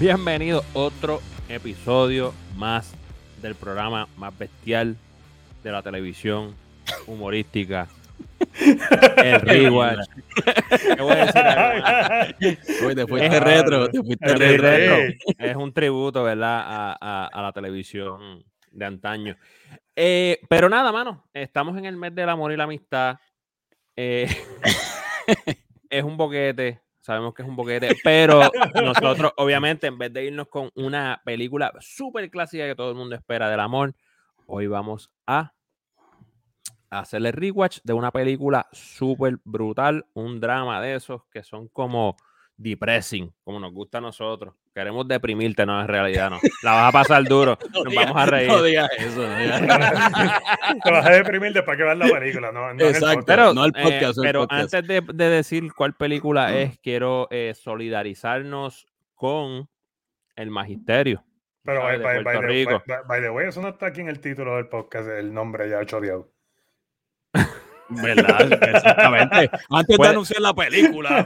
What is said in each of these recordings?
Bienvenido a otro episodio más del programa más bestial de la televisión humorística. El Rewatch. ¿Qué voy a decir? Uy, te fuiste Es- retro, te fuiste retro. retro. Es un tributo, ¿verdad? A, a- a la televisión de antaño. Eh, pero nada, mano. Estamos en el mes del amor y la amistad. Eh, es un boquete. Sabemos que es un boquete. Pero nosotros, obviamente, en vez de irnos con una película súper clásica que todo el mundo espera del amor, hoy vamos a hacerle rewatch de una película súper brutal, un drama de esos que son como depressing, como nos gusta a nosotros. Queremos deprimirte, no, en realidad no. La vas a pasar duro, No nos vamos a reír. No digas eso, no digas eso. Te vas a deprimir después que veas la película, no, no Exacto. podcast. Pero, no el eh, podcast, el pero podcast. antes de, de decir cuál película es, quiero eh, solidarizarnos con el magisterio. Pero by, the, Rico. by- by the way, eso no está aquí en el título del podcast, el nombre ya choreado. ¿Verdad? Exactamente. Antes Puede- de anunciar la película,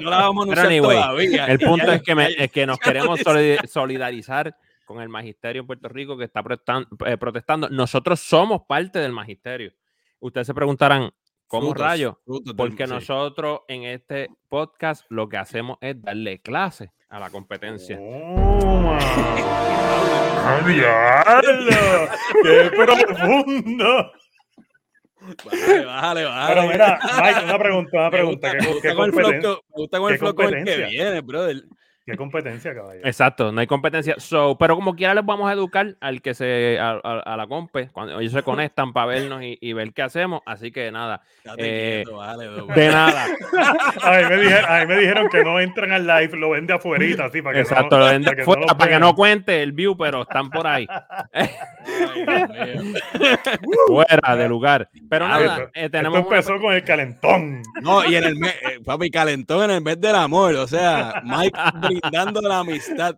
no la vamos a anunciar anyway, todavía. El punto Ya- es que, me- es que nos queremos solidarizar con el magisterio en Puerto Rico que está eh, protestando. Nosotros somos parte del magisterio. Ustedes se preguntarán, ¿cómo Frutos, rayos? frutos del- Porque sí. nosotros en este podcast lo que hacemos es darle clase a la competencia. ¡Oh. ¡Qué profundo! Bájale, bájale, bájale. Pero mira, Mike, una pregunta, una Me pregunta. gusta, ¿Qué, me gusta qué con el flow competen- que- me gusta con el qué flow con el que competencia? viene, brother. qué competencia, caballero? Exacto, no hay competencia. So, pero como quiera les vamos a educar al que se a, a- a la compe cuando ellos se conectan para vernos y, y ver qué hacemos. Así que nada, Eh, quieto, de nada. A mí, me dijeron, a mí me dijeron que no entran al live, lo ven de afuerita, así, para que Exacto, no, lo ven de para que no para que no cuente el view, pero están por ahí, Ay, fuera de lugar. Pero Ah, nada, esto- eh, Esto tenemos una- empezó con el calentón. No, y en el mes, eh, papi, calentón en el mes del amor. O sea, Mike brindando la amistad.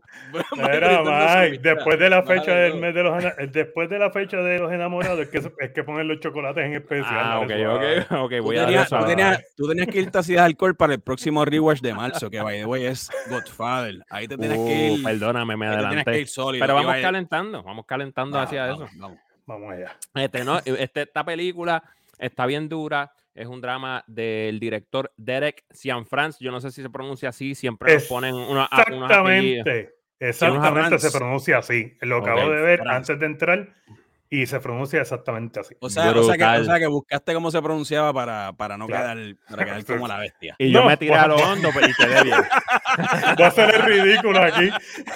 Era Mike, amistad. después de la fecha Vale, del no. mes de los después de la fecha de los enamorados es que, es que ponen los chocolates en especial. Ah, ok, ok, ok, Tú voy a tenías, tú, tenías, tú tenías que irte así de alcohol para el próximo rewatch de marzo, que by the way es Godfather. Ahí te tienes que Uh, ir. perdóname, me te que adelanté. ir sólido. Pero que vamos calentando, vamos calentando Vamos, hacia vamos, eso. vamos. Vamos allá. Este, no, este- esta película está bien dura. Es un drama del director Derek Cianfrance. Yo no sé si se pronuncia así. Siempre nos ponen una, a- unos apellidos. Exactamente. Exactamente se pronuncia así. Lo Ok, acabo de ver Rance. antes de entrar y se pronuncia exactamente así. O sea, o, sea que, o sea que buscaste cómo se pronunciaba para, para no Claro. quedar, para quedar como la bestia. Y yo No, me tiré a lo bueno. hondo pero- y quedé bien. Va a ser el ridículo aquí.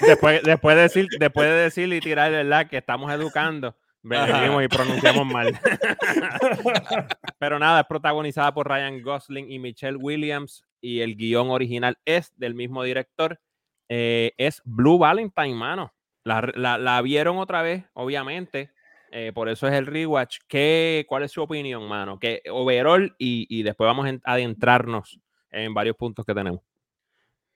Después, después, de decir, después de decir y tirar la que estamos educando, venimos y pronunciamos mal. Pero nada, es protagonizada por Ryan Gosling y Michelle Williams y el guion original es del mismo director. Eh, es Blue Valentine, mano. La, la- la vieron otra vez, obviamente. eh, por eso es el rewatch. ¿Qué, ¿Cuál es su opinión, mano? Que overall y, y después vamos a en- adentrarnos en varios puntos que tenemos.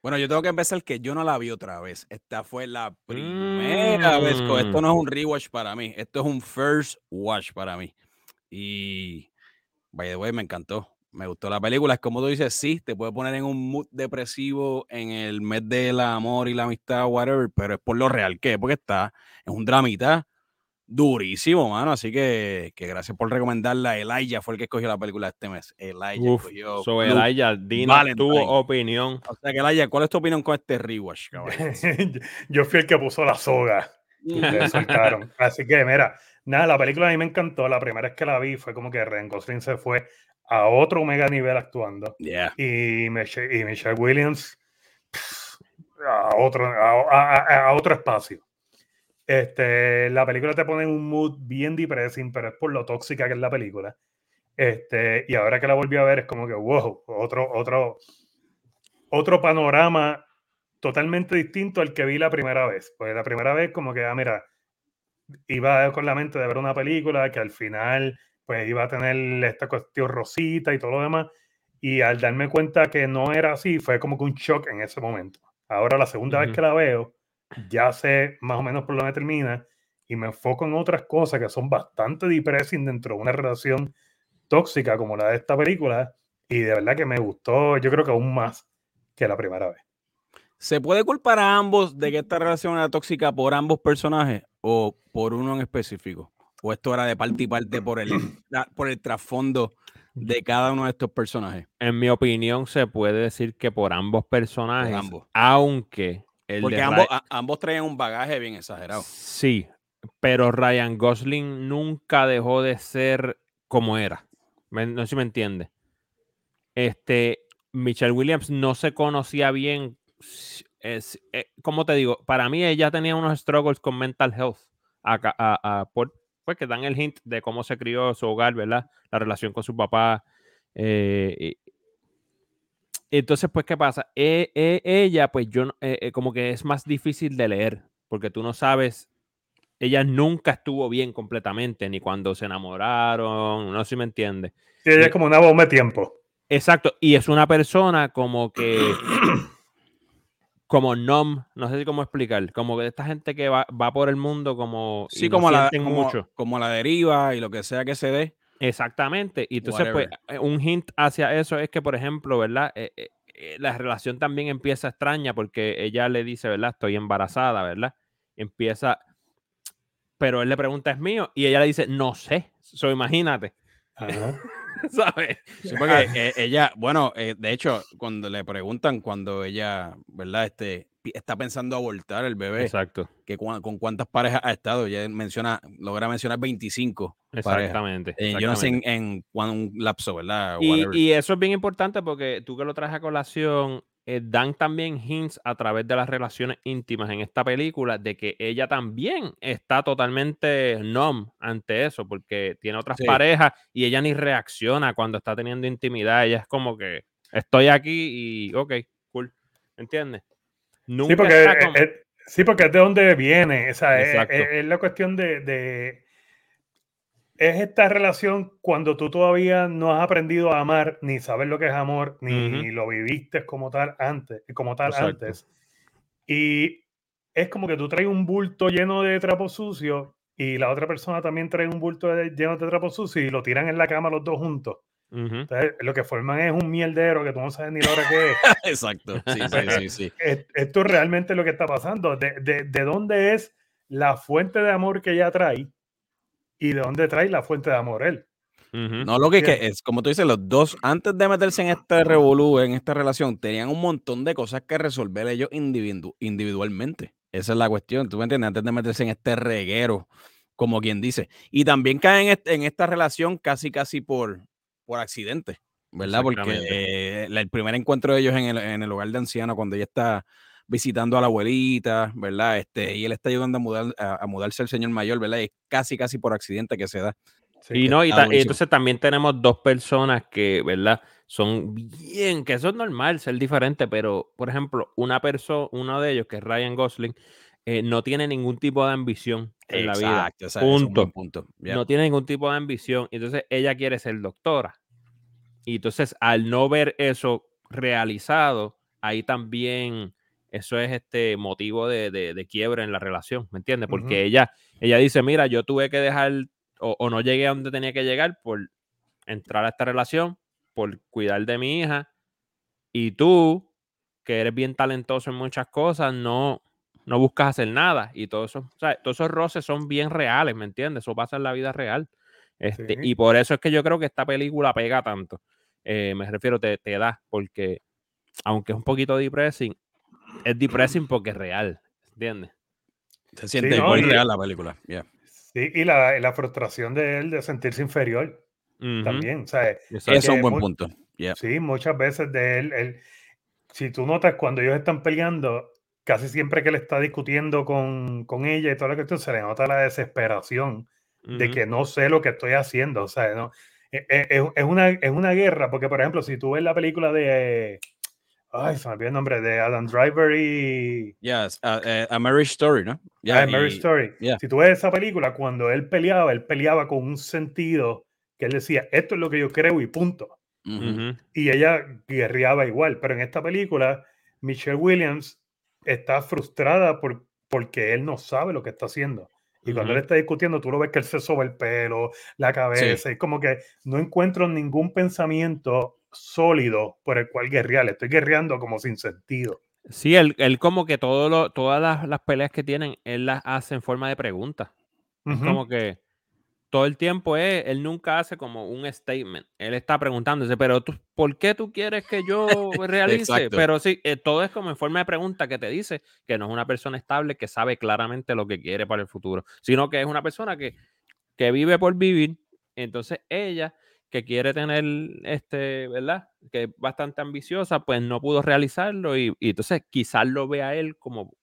Bueno, yo tengo que empezar que yo no la vi otra vez. Esta fue la primera vez. co- Esto Mm. no es un rewatch para mí. Esto es un first watch para mí. Y, by the way, me encantó. Me gustó la película. Es como tú dices, sí, te puede poner en un mood depresivo en el mes del amor y la amistad, whatever, pero es por lo real que es, porque está, es un dramita durísimo, mano. Así que, que gracias por recomendarla. Elijah fue el que escogió la película este mes. Elijah Uf, escogió sobre Blue Elijah, Valentine. tuvo opinión. O sea que, Laia, ¿cuál es tu opinión con este rewatch? Yo fui el que puso la soga. soltaron. Así que, mira, nada, la película a mí me encantó. La primera vez que la vi fue como que Ryan Gosling se fue a otro mega nivel actuando. Yeah. Y, Michelle, y Michelle Williams pff, a otro, a- a- a otro espacio. Este, la película te pone en un mood bien depressing, pero es por lo tóxica que es la película. Este, y ahora que la volví a ver es como que, wow, otro, otro, otro panorama totalmente distinto al que vi la primera vez. Pues la primera vez como que, ah, mira, iba con la mente de ver una película que al final pues iba a tener esta cuestión rosita y todo lo demás. Y al darme cuenta que no era así, fue como que un shock en ese momento. Ahora la segunda vez que la veo, ya sé más o menos por dónde termina y me enfoco en otras cosas que son bastante depressing dentro de una relación tóxica como la de esta película. Y de verdad que me gustó, yo creo que aún más que la primera vez. ¿Se puede culpar a ambos de que esta relación era tóxica por ambos personajes o por uno en específico? ¿O esto era de parte y parte por el, por el trasfondo de cada uno de estos personajes? En mi opinión, se puede decir que por ambos personajes, ambos. aunque el Porque ambos, Ry- a- ambos traían un bagaje bien exagerado. Sí, pero Ryan Gosling nunca dejó de ser como era. No sé si me entiende. Este, Michelle Williams no se conocía bien. Es, eh, ¿Cómo te digo? Para mí ella tenía unos struggles con mental health. a- a- por- pues que dan el hint de cómo se crió su hogar, ¿verdad? La relación con su papá. eh, entonces, pues, ¿qué pasa? E- e- ella, pues yo, no- eh, eh, como que es más difícil de leer, porque tú no sabes, ella nunca estuvo bien completamente, ni cuando se enamoraron, no sé si me entiende. Sí, ella es como una bomba de tiempo. Exacto, y es una persona como que, como nom, no sé si cómo explicar, como que esta gente que va, va por el mundo como, y Sí, no como, la, como, mucho. como la deriva y lo que sea que se dé. Exactamente. Y entonces, pues, Whatever. eh, un hint hacia eso es que, por ejemplo, ¿verdad? Eh, eh, eh, la relación también empieza extraña porque ella le dice, ¿verdad? Estoy embarazada, ¿verdad? Empieza, pero él le pregunta, ¿es mío? Y ella le dice, no sé. So, imagínate, Ajá. ¿sabes? Sí, porque eh, ella, bueno, eh, de hecho, cuando le preguntan, cuando ella, ¿verdad? Este, está pensando abortar el bebé, Exacto, que con cuántas parejas ha estado, ella menciona, logra mencionar 25 parejas. exactamente. Eh, yo no sé exactamente. en, en un lapso, ¿verdad? Y, y eso es bien importante porque tú que lo traes a colación, eh, dan también hints a través de las relaciones íntimas en esta película de que ella también está totalmente numb ante eso porque tiene otras Sí. parejas y ella ni reacciona cuando está teniendo intimidad. Ella es como que estoy aquí y ok, cool. ¿Entiendes? Nunca Sí, porque, está eh, sí, porque es de donde viene. O sea, es, es- es la cuestión de, de- Es esta relación cuando tú todavía no has aprendido a amar, ni sabes lo que es amor, ni lo viviste como tal antes, como tal Exacto. antes. Y es como que tú traes un bulto lleno de trapos sucios y la otra persona también trae un bulto de- lleno de trapos sucios y lo tiran en la cama los dos juntos. Entonces, lo que forman es un mierdero que tú no sabes ni la hora que es. Exacto, sí, sí, sí, sí. Es- esto es realmente lo que está pasando. De, de- de dónde es la fuente de amor que ella trae y de dónde trae la fuente de amor él. No, lo que, que Bien. es, como tú dices, los dos, antes de meterse en este revolú, en esta relación, tenían un montón de cosas que resolver ellos individu- individualmente. Esa es la cuestión, ¿tú me entiendes? Antes de meterse en este reguero, como quien dice. Y también caen en, este- en esta relación casi, casi por, por accidente, ¿verdad? Porque eh, el primer encuentro de ellos en el, en el hogar de ancianos, cuando ella está visitando a la abuelita, ¿verdad? Este, y él está ayudando a, mudar, a, a mudarse al señor mayor, ¿verdad? Y es casi, casi por accidente que se da. Sí, Y no, y, ta- y entonces también tenemos dos personas que, ¿verdad? Son bien, que eso es normal, ser diferente, pero, por ejemplo, una persona, uno de ellos, que es Ryan Gosling, eh, no tiene ningún tipo de ambición en la vida. Es un Punto. punto. No tiene ningún tipo de ambición. Entonces, ella quiere ser doctora. Y entonces, al no ver eso realizado, ahí también eso es este motivo de, de, de quiebra en la relación, ¿me entiendes? Porque ella, ella dice, mira, yo tuve que dejar o, o no llegué a donde tenía que llegar por entrar a esta relación, por cuidar de mi hija. Y tú, que eres bien talentoso en muchas cosas, no, no buscas hacer nada. Y todo eso, o sea, todos esos roces son bien reales, ¿me entiendes? Eso pasa en la vida real. Este, Sí. Y por eso es que yo creo que esta película pega tanto. Eh, me refiero, te, te da, porque aunque es un poquito depressing, es depressing porque es real, ¿entiendes? Se siente no, igual y- real la película. sí, y la, la frustración de él de sentirse inferior también. O sea, exacto. Eso es un buen punto. Sí, muchas veces de él, él- si tú notas cuando ellos están peleando, casi siempre que él está discutiendo con, con ella y toda la cuestión, se le nota la desesperación de Ujú, que no sé lo que estoy haciendo. O sea, no, e- e- es, es una, es una guerra, porque por ejemplo, si tú ves la película de, ay, se me olvidó el nombre, de Adam Driver y Yes, a, eh, a Marriage Story, ¿no? Ya, ah, Marriage y- Story, yeah. si tú ves esa película, cuando él peleaba, él peleaba con un sentido que él decía, esto es lo que yo creo y punto. ujú. ujú, y ella guerreaba igual, pero en esta película Michelle Williams está frustrada por, porque él no sabe lo que está haciendo. Y cuando él está discutiendo, tú lo ves que él se soba el pelo, la cabeza, y como que no encuentro ningún pensamiento sólido por el cual guerrear. Estoy guerreando como sin sentido. Sí, él, él como que todo lo, todas las, las peleas que tienen, él las hace en forma de pregunta. Es Ujú. como que todo el tiempo es, él nunca hace como un statement. Él está preguntándose, pero tú, ¿por qué tú quieres que yo realice? Pero sí, eh, todo es como en forma de pregunta que te dice que no es una persona estable que sabe claramente lo que quiere para el futuro, sino que es una persona que, que vive por vivir. Entonces ella, que quiere tener, este, ¿verdad? Que es bastante ambiciosa, pues no pudo realizarlo y, y entonces quizás lo ve a él como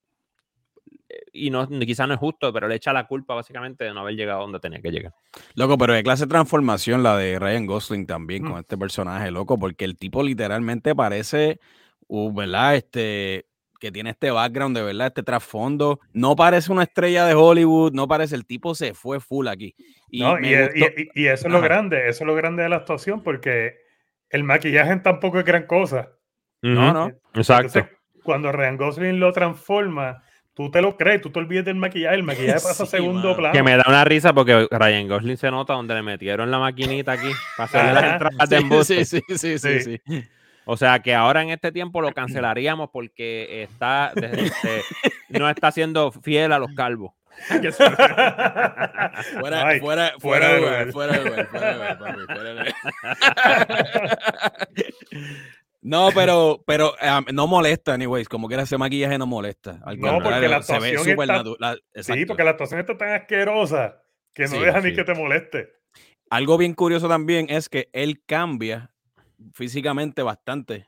y no, quizás no es justo, pero le echa la culpa básicamente de no haber llegado donde tenía que llegar. Loco, pero de clase de transformación la de Ryan Gosling también Mm. con este personaje, loco, porque el tipo literalmente parece, uh, ¿verdad? Este, que tiene este background de verdad, este trasfondo. No parece una estrella de Hollywood, no parece, el tipo se fue full aquí. Y No, y, gustó- y- y- eso es lo Ajá. grande, eso es lo grande de la actuación, porque el maquillaje tampoco es gran cosa. No, Ujú, no. Exacto. Entonces, cuando Ryan Gosling lo transforma, tú te lo crees, tú te olvides del maquillaje, el maquillaje pasa a Sí, segundo mano. plano. Que me da una risa porque Ryan Gosling se nota donde le metieron la maquinita aquí para hacerle las entradas de Sí, embuste. sí, sí, sí, sí, Sí. O sea que ahora en este tiempo lo cancelaríamos porque está este, no está siendo fiel a los calvos. Fuera, Mike, fuera, fuera fuera, de de lugar, lugar. fuera de lugar, fuera de lugar, papi, fuera de lugar. No, pero, pero um, no molesta, anyways. Como que ese maquillaje no molesta. Al No, porque la se ve está- natural. sí, porque la actuación está tan asquerosa que no Sí, deja sí. ni que te moleste. Algo bien curioso también es que él cambia físicamente bastante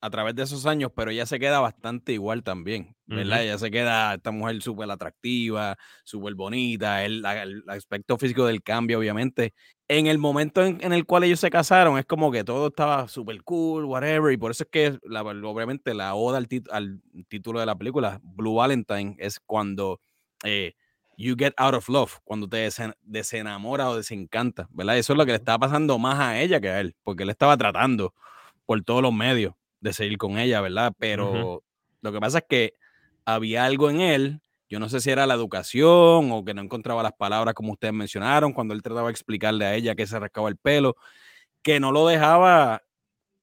a través de esos años, pero ella se queda bastante igual también, ¿verdad? Ujú. Ella se queda, esta mujer súper atractiva, súper bonita, el, la- el aspecto físico del cambio, obviamente. En el momento en, en el cual ellos se casaron, es como que todo estaba súper cool, whatever, y por eso es que, la- obviamente, la oda al, tit- al título de la película, Blue Valentine, es cuando eh, you get out of love, cuando te desen- desenamora o desencanta, ¿verdad? Eso es lo que le estaba pasando más a ella que a él, porque él estaba tratando por todos los medios de seguir con ella, ¿verdad? Pero lo que pasa es que había algo en él, yo no sé si era la educación o que no encontraba las palabras como ustedes mencionaron, cuando él trataba de explicarle a ella que se rascaba el pelo, que no lo dejaba,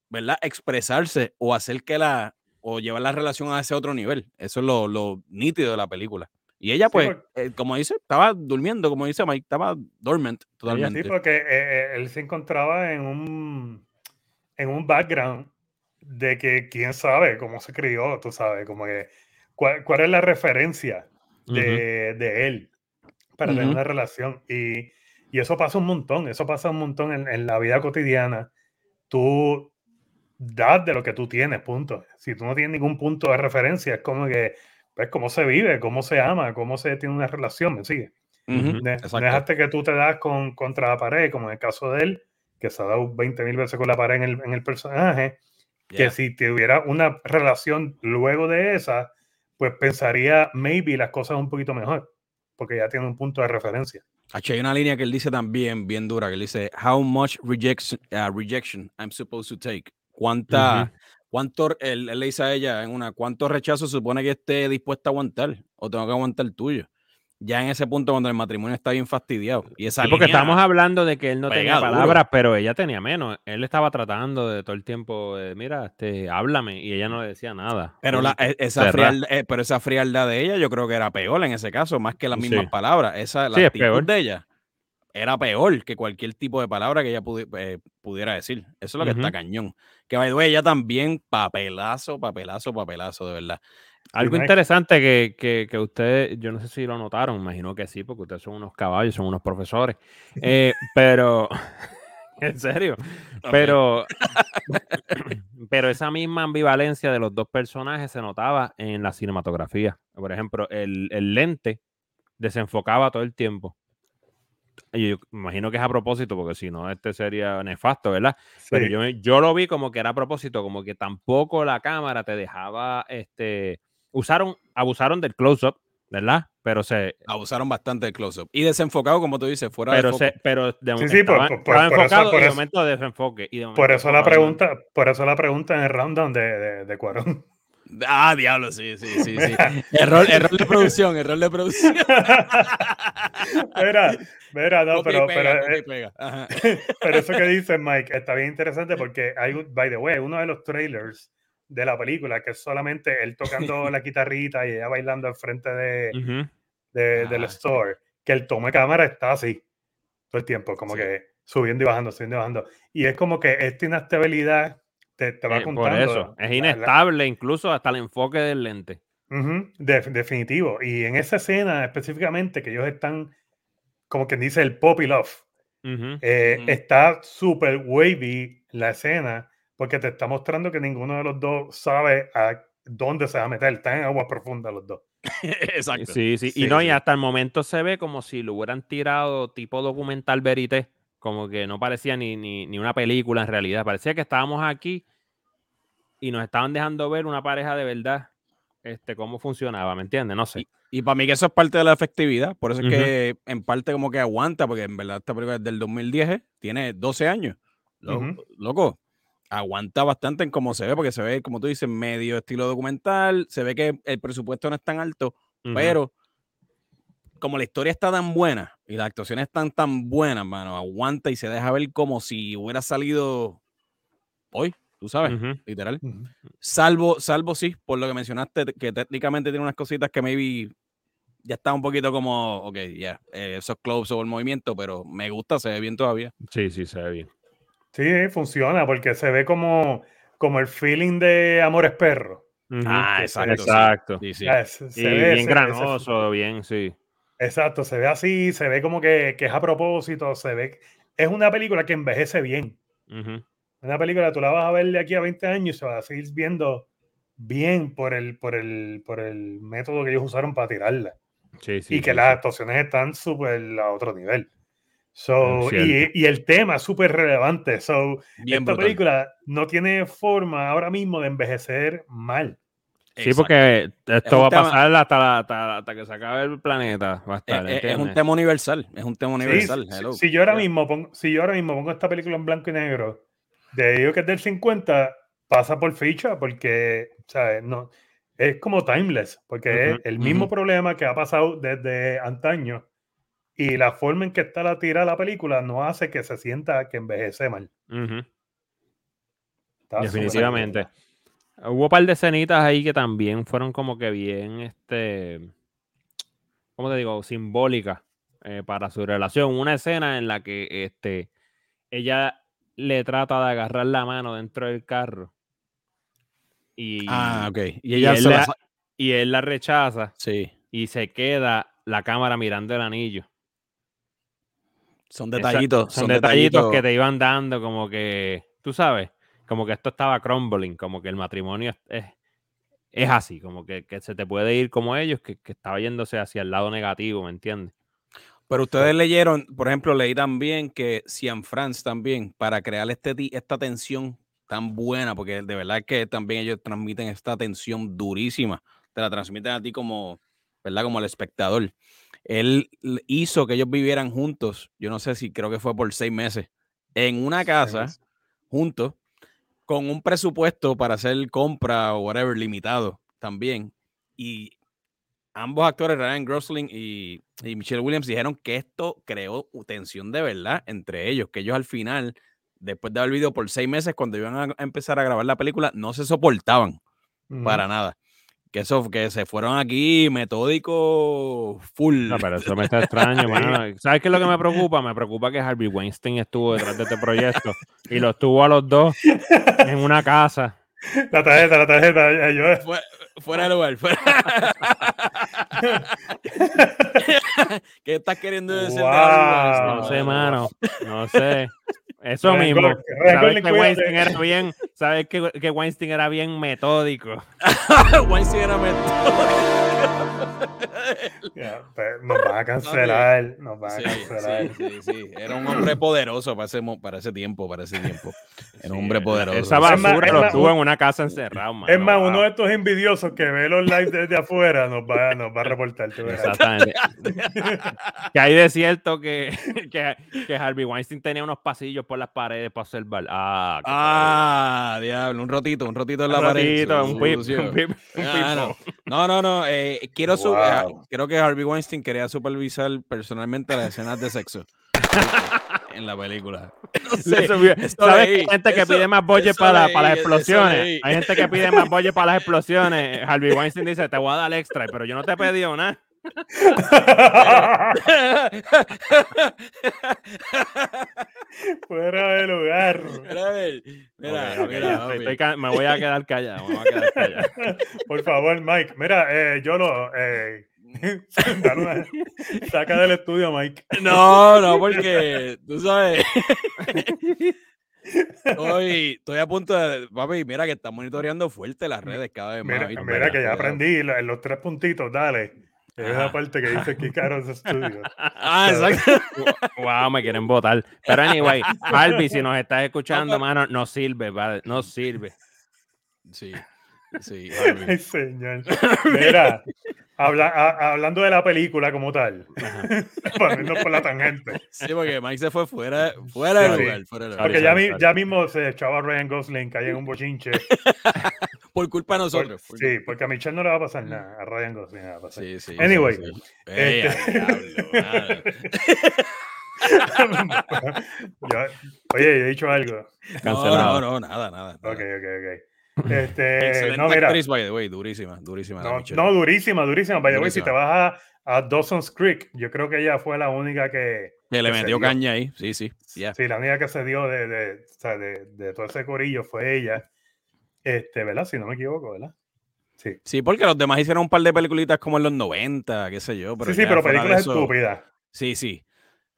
¿verdad? Expresarse o hacer que la, o llevar la relación a ese otro nivel. Eso es lo, lo nítido de la película. Y ella, Sí, pues, porque- eh, como dice, estaba durmiendo, como dice Mike, estaba dormant totalmente. Sí, porque eh, eh, él se encontraba en un, en un background de que quién sabe cómo se crió, tú sabes, como que cuál, cuál es la referencia de, de él para tener una relación. Y, y eso pasa un montón, eso pasa un montón en, en la vida cotidiana. Tú das de lo que tú tienes, punto. Si tú no tienes ningún punto de referencia, es como que, pues, cómo se vive, cómo se ama, cómo se tiene una relación, ¿me sigue? Ne- exacto. Dejaste que tú te das con, contra la pared, como en el caso de él, que se ha dado 20 mil veces con la pared en el, en el personaje, que si tuviera una relación luego de esa, pues pensaría maybe las cosas un poquito mejor, porque ya tiene un punto de referencia. Hay una línea que él dice también bien dura, que él dice, how much rejection, uh, rejection I'm supposed to take. ¿Cuánta, cuánto, él, él le dice a ella en una, cuánto rechazo supone que esté dispuesta a aguantar o tengo que aguantar el tuyo. Ya en ese punto cuando el matrimonio está bien fastidiado. Y esa Sí, porque estamos hablando de que él no tenía palabras, pero ella tenía menos. Él estaba tratando de todo el tiempo de, mira, este, háblame, y ella no le decía nada. Pero, la, e- esa frialdad, eh, pero esa frialdad de ella yo creo que era peor en ese caso, más que las Sí. mismas palabras. Esa, la Sí, es actitud peor. de ella era peor que cualquier tipo de palabra que ella pudi- eh, pudiera decir. Eso es lo que está cañón. Que by the way, ella también papelazo, papelazo, papelazo, de verdad. Algo interesante que, que, que ustedes, yo no sé si lo notaron, imagino que sí, porque ustedes son unos caballos, son unos profesores. Eh, pero, en serio, pero, pero esa misma ambivalencia de los dos personajes se notaba en la cinematografía. Por ejemplo, el, el lente desenfocaba todo el tiempo. Y yo imagino que es a propósito, porque si no, este sería nefasto, ¿verdad? Pero yo, yo lo vi como que era a propósito, como que tampoco la cámara te dejaba, este, usaron, abusaron del close-up, ¿verdad? Pero se, Abusaron bastante del close-up. Y desenfocado, como tú dices, fuera pero de foco. se, pero de, Sí, sí, por- estaba, por- estaba por eso- enfocado por y de eso- momento desenfoque. Y de Por momento eso la pregunta, por eso la pregunta en el rundown de, de, de Cuarón. Ah, diablo, sí, sí, sí, sí. error, error de producción, error de producción. Mira, mira, no, pero, pega, pero, eh, pero eso que dice Mike está bien interesante porque hay, un- by the way, uno de los trailers de la película, que es solamente él tocando la guitarrita y ella bailando al frente de, Ujú. de- del Ah. store, que el toma de cámara está así todo el tiempo, como Sí. que subiendo y bajando, subiendo y bajando. Y es como que esta inestabilidad te, te va Eh, contando. por eso, es la- la- inestable incluso hasta el enfoque del lente. Ujú, def- definitivo. Y en esa escena específicamente, que ellos están, como quien dice, el pop y love, Ujú. eh, Ujú. está súper wavy la escena, porque te está mostrando que ninguno de los dos sabe a dónde se va a meter. Están en agua profunda los dos. Exacto. Sí, sí. Sí, y no, y hasta el momento se ve como si lo hubieran tirado tipo documental verité. Como que no parecía ni, ni, ni una película en realidad. Parecía que estábamos aquí y nos estaban dejando ver una pareja de verdad. Este, cómo funcionaba, ¿me entiendes? No sé. Y para mí que eso es parte de la efectividad, por eso es que en parte como que aguanta, porque en verdad esta película es del 2010, ¿eh? tiene 12 años. Lo-. Loco, aguanta bastante en cómo se ve, porque se ve, como tú dices, medio estilo documental, se ve que el presupuesto no es tan alto, pero como la historia está tan buena y las actuaciones están tan buenas, mano, aguanta y se deja ver como si hubiera salido hoy, tú sabes, literal. Salvo, salvo sí, por lo que mencionaste, que técnicamente tiene unas cositas que maybe ya está un poquito como, ok, ya, eh, esos close o el movimiento, pero me gusta, se ve bien todavía. Sí, sí, se ve bien. Sí, funciona, porque se ve como, como el feeling de Amores Perro. Ah, exacto. se-. Exacto. Sí, sí. Ah, se- se Y ve bien ese- ese- granoso, bien, sí. Exacto, se ve así, se ve como que, que es a propósito, se ve. Es una película que envejece bien. Una película, tú la vas a ver de aquí a 20 años y se va a seguir viendo bien por el, por el, por el método que ellos usaron para tirarla. Sí, sí. y que sí, las actuaciones están súper a otro nivel. So, Es y, y el tema es súper relevante. So, Bien esta brutal. película no tiene forma ahora mismo de envejecer mal. Sí, Exacto. porque esto un va a tema- pasar hasta, la- hasta, hasta que se acabe el planeta. Va a Es, estar, es- es un tema universal, es un tema Sí, universal. si- hello. si, yo ahora mismo pongo, si yo ahora mismo pongo esta película en blanco y negro, de digo que es del 50, pasa por ficha porque, ¿sabes? No, es como timeless, porque es Ujú, el mismo ujú. problema que ha pasado desde antaño y la forma en que está la tira la película no hace que se sienta que envejece mal. Definitivamente. Hubo un par de escenitas ahí que también fueron como que bien, este, ¿cómo te digo? Simbólicas eh, para su relación. Una escena en la que este, ella le trata de agarrar la mano dentro del carro. Y, Ah, ok. Y y ella él se la y él la rechaza Sí, y se queda la cámara mirando el anillo. Son detallitos. son, detallitos, que te iban dando como que, tú sabes, como que esto estaba crumbling, como que el matrimonio es, es, es así, como que, que se te puede ir como ellos, que, que estaba yéndose hacia el lado negativo, ¿me entiendes? Pero ustedes leyeron, por ejemplo, leí también que Cian France también, para crear este, esta tensión tan buena, porque de verdad que también ellos transmiten esta tensión durísima, te la transmiten a ti como, ¿verdad? Como al espectador. Él hizo que ellos vivieran juntos, yo no sé si creo que fue por seis meses, en una casa, juntos, con un presupuesto para hacer compra o whatever limitado también. Y ambos actores, Ryan Gosling y, y Michelle Williams, dijeron que esto creó tensión de verdad entre ellos, que ellos al final, después de haber vivido por seis meses, cuando iban a empezar a grabar la película, no se soportaban para nada. Que eso, que se fueron aquí metódico full. No, pero eso me está extraño, mano. ¿Sabes qué es lo que me preocupa? Me preocupa que Harvey Weinstein estuvo detrás de este proyecto y los tuvo a los dos en una casa. La tarjeta, la tarjeta. yo- Fue- fuera de lugar. fuera- ¿Qué estás queriendo decir? Wow. No sé, mano. No sé. Eso mismo. Sabes que Weinstein era bien, sabes que, que Weinstein era bien metódico. Weinstein era metódico. Pero nos van a cancelar, nos van a Sí, cancelar. sí, sí, sí. Era un hombre poderoso para ese, mo- para ese tiempo, para ese tiempo. Era un hombre poderoso. Esa basura lo tuvo en una casa encerrado, mano. Es más, uno de estos envidiosos que ve los lives desde afuera nos va, nos va a reportar. Exactamente. que hay de cierto que, que, que Harvey Weinstein tenía unos pasillos por las paredes para observar. Ah, Ah, diablo, un rotito, un rotito en la Un pared. ratito, un pip, un pip, un Ah, no. no, no, no. eh, quiero su- Wow. eh, creo que Harvey Weinstein quería supervisar personalmente las escenas de sexo. en la película. Le subió- ¿Sabes hay gente que pide más eso para, para las eso explosiones? Hay gente que pide más budget para las explosiones. Harvey Weinstein dice, te voy a dar extra, pero yo no te he pedido nada. Fuera de lugar. Mira, mira, estoy me voy a quedar callado. Me voy a quedar callado. Por favor, Mike. Mira, eh, yo lo. Eh, una- saca del estudio, Mike. No, no, porque tú sabes. Estoy, estoy a punto de. Papi, mira que está monitoreando fuerte las redes cada vez más. Mira, que ya Cuidado. aprendí lo- en los tres puntitos, dale. Es la parte que dice que caro es estudio. Ah, exacto. Wow, me quieren votar. Pero anyway, Harvey, si nos estás escuchando, mano, no sirve, vale, no sirve. Sí, sí. Ay, señor. Mira, habla- a- hablando de la película como tal, para irnos por la tangente. Sí, porque Mike se fue fuera, fuera de Sí. lugar. Fuera de lugar. Porque Sorry, ya, sorry, mi- sorry. ya mismo se echaba Ryan Gosling, caía en un bochinche. Por culpa de Por- nosotros. por sí, porque a Michelle no le va a pasar nada, a Ryan Gosling le va a pasar. Sí, sí. Anyway, sí, sí. Este-. Yo- oye, yo he dicho algo. No, Cancelado. no, no, nada, nada. nada. Ok, ok, ok. Este, Excelente no, mira, actriz, by the way, durísima, durísima. no, no, durísima, durísima. By the way, si Durísima. te vas a, a Dawson's Creek, yo creo que ella fue la única que. que le metió caña ahí, sí, sí. ya. Sí, la única que se dio de, de, de, de todo ese corillo fue ella. Este, ¿verdad? Si no me equivoco, ¿verdad? Sí. Sí, porque los demás hicieron un par de peliculitas como en los 90, qué sé yo. Pero sí, sí, ya pero películas eso- estúpidas. Sí, sí.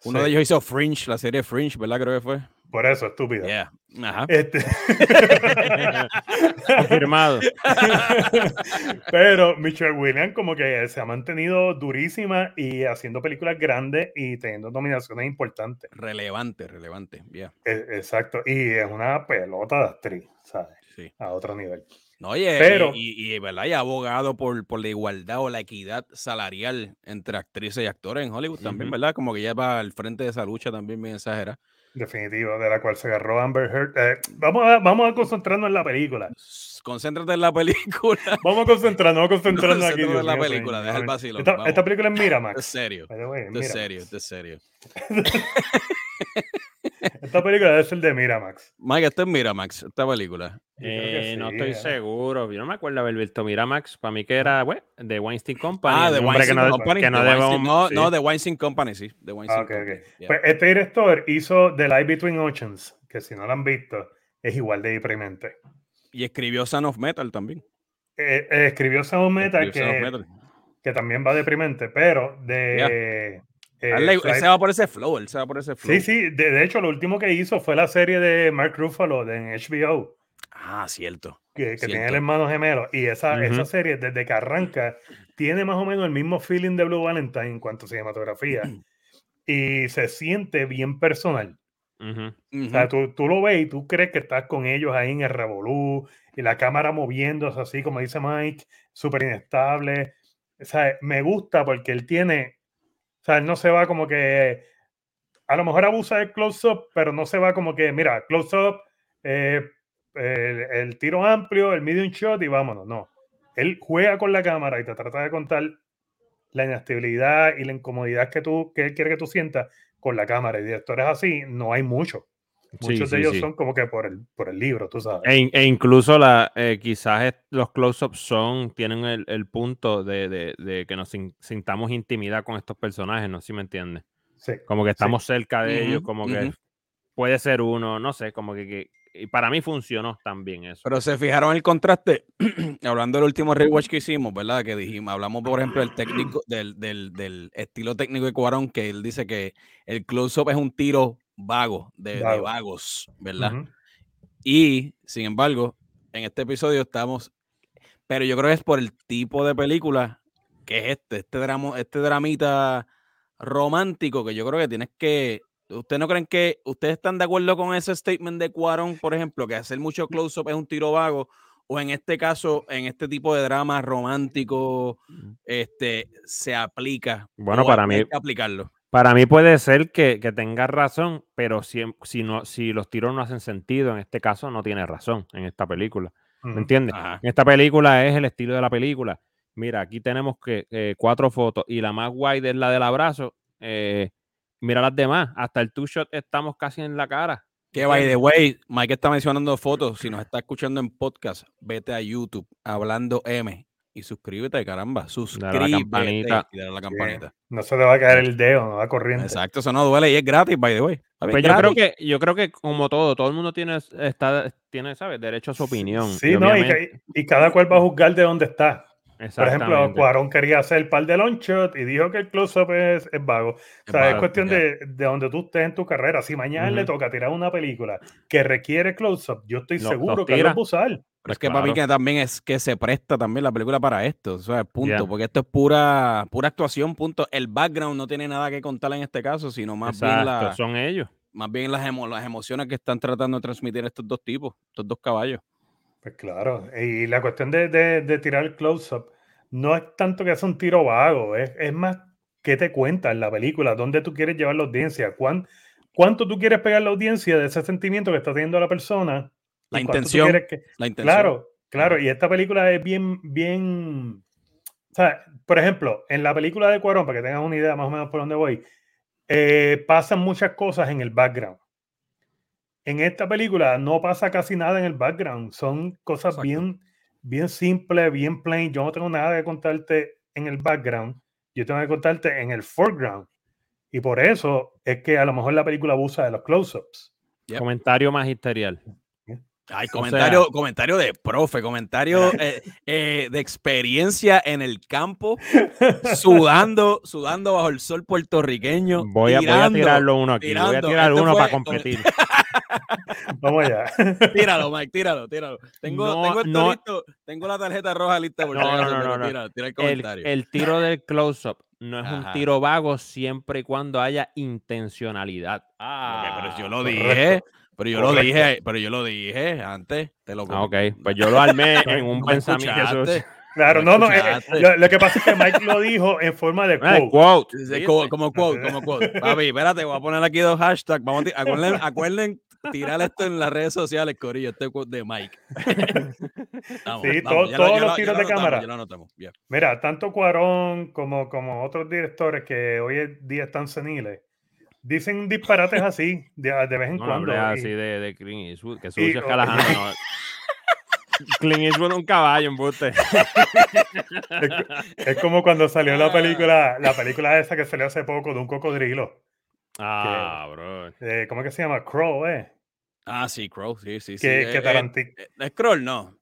Uno Sí, de ellos hizo Fringe, la serie Fringe, ¿verdad? Creo que fue. Por eso, estúpida. Yeah. Ajá. Este, Confirmado. pero Michelle Williams como que se ha mantenido durísima y haciendo películas grandes y teniendo nominaciones importantes. Relevante, relevante. Yeah. E- Exacto. Y es una pelota de actriz, ¿sabes? Sí. A otro nivel. No, oye, Pero- y, y, y, ¿verdad? Y abogado por, por la igualdad o la equidad salarial entre actrices y actores en Hollywood también. ¿verdad? Como que ya va al frente de esa lucha también bien exagerada. Definitivo, de la cual se agarró Amber Heard. Eh, vamos, a, vamos a concentrarnos en la película. Concéntrate en la película. Vamos a concentrarnos, vamos a concentrarnos aquí. En la película, deja el vacilón, Esta, película es Es Miramax. serio. The way, Es serio, es serio. Esta película debe ser de Miramax. Mike, esto es Miramax, esta película. Que Eh, no estoy ¿eh? seguro. Yo no me acuerdo haber visto Miramax. Para mí que era bueno, de Weinstein Company. Ah, el de Weinstein que no, Company. que no de Weinstein- debemos- no, sí. no, de Weinstein Company, sí. De Weinstein Ah, Company. yeah. Pues este director hizo The Light Between Oceans, que si no lo han visto, es igual de deprimente. Y escribió Son of Metal también. Eh, eh, escribió Sound Metal, Escribió Son of que, Metal. que también va deprimente, pero de... eh, él, se va por ese flow, él se va por ese flow. Sí, sí, de, de hecho lo último que hizo fue la serie de Mark Ruffalo de en HBO, Ah, cierto. que, que tiene el Cierto. hermano gemelo, y esa, esa serie desde que arranca tiene más o menos el mismo feeling de Blue Valentine en cuanto a cinematografía, y se siente bien personal. O sea, tú, tú lo ves y tú crees que estás con ellos ahí en el revolú y la cámara moviéndose así, como dice Mike, súper inestable. O sea, me gusta porque él tiene, sea, él no se va como que, a lo mejor abusa del close-up, pero no se va como que, mira, close-up, eh, el, tiro amplio, el medium shot y vámonos. No, él juega con la cámara y te trata de contar la inestabilidad y la incomodidad que, tú, que él quiere que tú sientas con la cámara. Y directores así no hay muchos. Sí, de sí, ellos sí. son como que por el, por el libro, tú sabes. E, e incluso la, eh, quizás los close-ups son, tienen el, el punto de, de- de que nos sin- sintamos intimidad con estos personajes, ¿no? Si me entiendes. Sí. Como que estamos cerca de ellos, como que puede ser uno, no sé, como que, que- y para mí funcionó también eso. Pero se fijaron el contraste, hablando del último rewatch que hicimos, ¿verdad? Que dijimos, hablamos, por ejemplo, del técnico, del, del, del estilo técnico de Cuarón, que él dice que el close-up es un tiro vago, de, de Vago. vagos, ¿verdad? Y, sin embargo, en este episodio estamos, pero yo creo que es por el tipo de película que es este, este, drama, este dramita romántico que yo creo que tienes que, ¿ustedes no creen que, ustedes están de acuerdo con ese statement de Cuarón, por ejemplo, que hacer mucho close-up es un tiro vago? O en este caso, en este tipo de drama romántico, este, se aplica. Bueno, para hay mí- que aplicarlo. Para mí puede ser que, que tengas razón, pero si, si, no, si los tiros no hacen sentido, en este caso no tiene razón en esta película. ¿Me entiendes? Ajá. En esta película es el estilo de la película. Mira, aquí tenemos que eh, cuatro fotos y la más wide es la del abrazo. eh, Mira las demás, hasta el two shot estamos casi en la cara. Que by the way, Mike está mencionando fotos. Si nos está escuchando en podcast, vete a YouTube hablando M y suscríbete, caramba. Suscríbete campanita. y dale a la campanita. No se te va a caer el dedo, no va corriente. Exacto, eso no duele y es gratis, by the way. Pues yo creo que, yo creo que como todo, todo el mundo tiene, está, tiene, ¿sabes? Derecho a su opinión. Sí, no, y, y cada cual va a juzgar de dónde está. Por ejemplo. Cuarón quería hacer el par de long shot y dijo que el close-up es, es vago. O Es sea, es vago, cuestión de, de donde tú estés en tu carrera. Si mañana le toca tirar una película que requiere close-up, yo estoy Lo- seguro que lo va a usar. Pero es que para mí que también es que se presta también la película para esto, o sea, punto, porque esto es pura, pura actuación, punto. El background no tiene nada que contar en este caso, sino más bien, la, son ellos. más bien las, emo- las emociones que están tratando de transmitir estos dos tipos, estos dos caballos. Pues claro, y la cuestión de, de- de tirar el close-up no es tanto que sea un tiro vago, es, es más qué te cuenta en la película, dónde tú quieres llevar la audiencia, cuán, cuánto tú quieres pegar la audiencia de ese sentimiento que está teniendo la persona. La intención, que- La intención. Claro, claro, y esta película es bien, bien. O sea, por ejemplo, en la película de Cuarón, para que tengas una idea más o menos por dónde voy, eh, pasan muchas cosas en el background. En esta película no pasa casi nada en el background, son cosas Exacto. bien, bien simples, bien plain. Yo no tengo nada que contarte en el background, yo tengo que contarte en el foreground. Y por eso es que a lo mejor la película abusa de los close-ups. Yep. Comentario magisterial. Ay, O comentario, sea- comentario de profe, comentario eh, eh, de experiencia en el campo, sudando, sudando bajo el sol puertorriqueño. Voy a, voy a tirarlo uno aquí. Voy a tirar Este uno fue para competir. Vamos allá. Tíralo, Mike, tíralo, tíralo. Tengo, No, tengo, esto no. listo, tengo la tarjeta roja lista por No, no, no, pero no, no. Tira, tira el El, comentario. el tiro del close-up no es un Ajá. tiro vago siempre y cuando haya intencionalidad. Ah, pero yo lo correcto. dije, pero yo lo Correcto. dije, pero yo lo dije antes, te lo Ah, ok, pues yo lo armé en un pensamiento. Claro, No no, eh, lo, lo que pasa es que Mike lo dijo en forma de Ah, quote. quote. Como, quote, como quote. Papi, espérate, voy a poner aquí dos hashtags. Vamos a acuerden tirar esto en las redes sociales, Corillo, este de Mike. Vamos, Sí, vamos, to- ya lo- todos ya los lo- ya tiros lo de anotamos, cámara. Ya lo anotamos, ya. Mira, tanto Cuarón como, como otros directores que hoy en día están seniles, dicen disparates así de, de vez en No, cuando. y- así de, de Clint Eastwood, que y- sucio es Callahan, no. Clint Eastwood es un caballo, embuste. es como cuando salió la película, la película esa que salió hace poco de un cocodrilo. Ah, bro. Eh, ¿Cómo es que se llama? Crow, ¿eh? Ah, sí, Crow, sí, sí. sí. Que, eh, que eh, Tarantino. eh, ¿Es Kroll? No.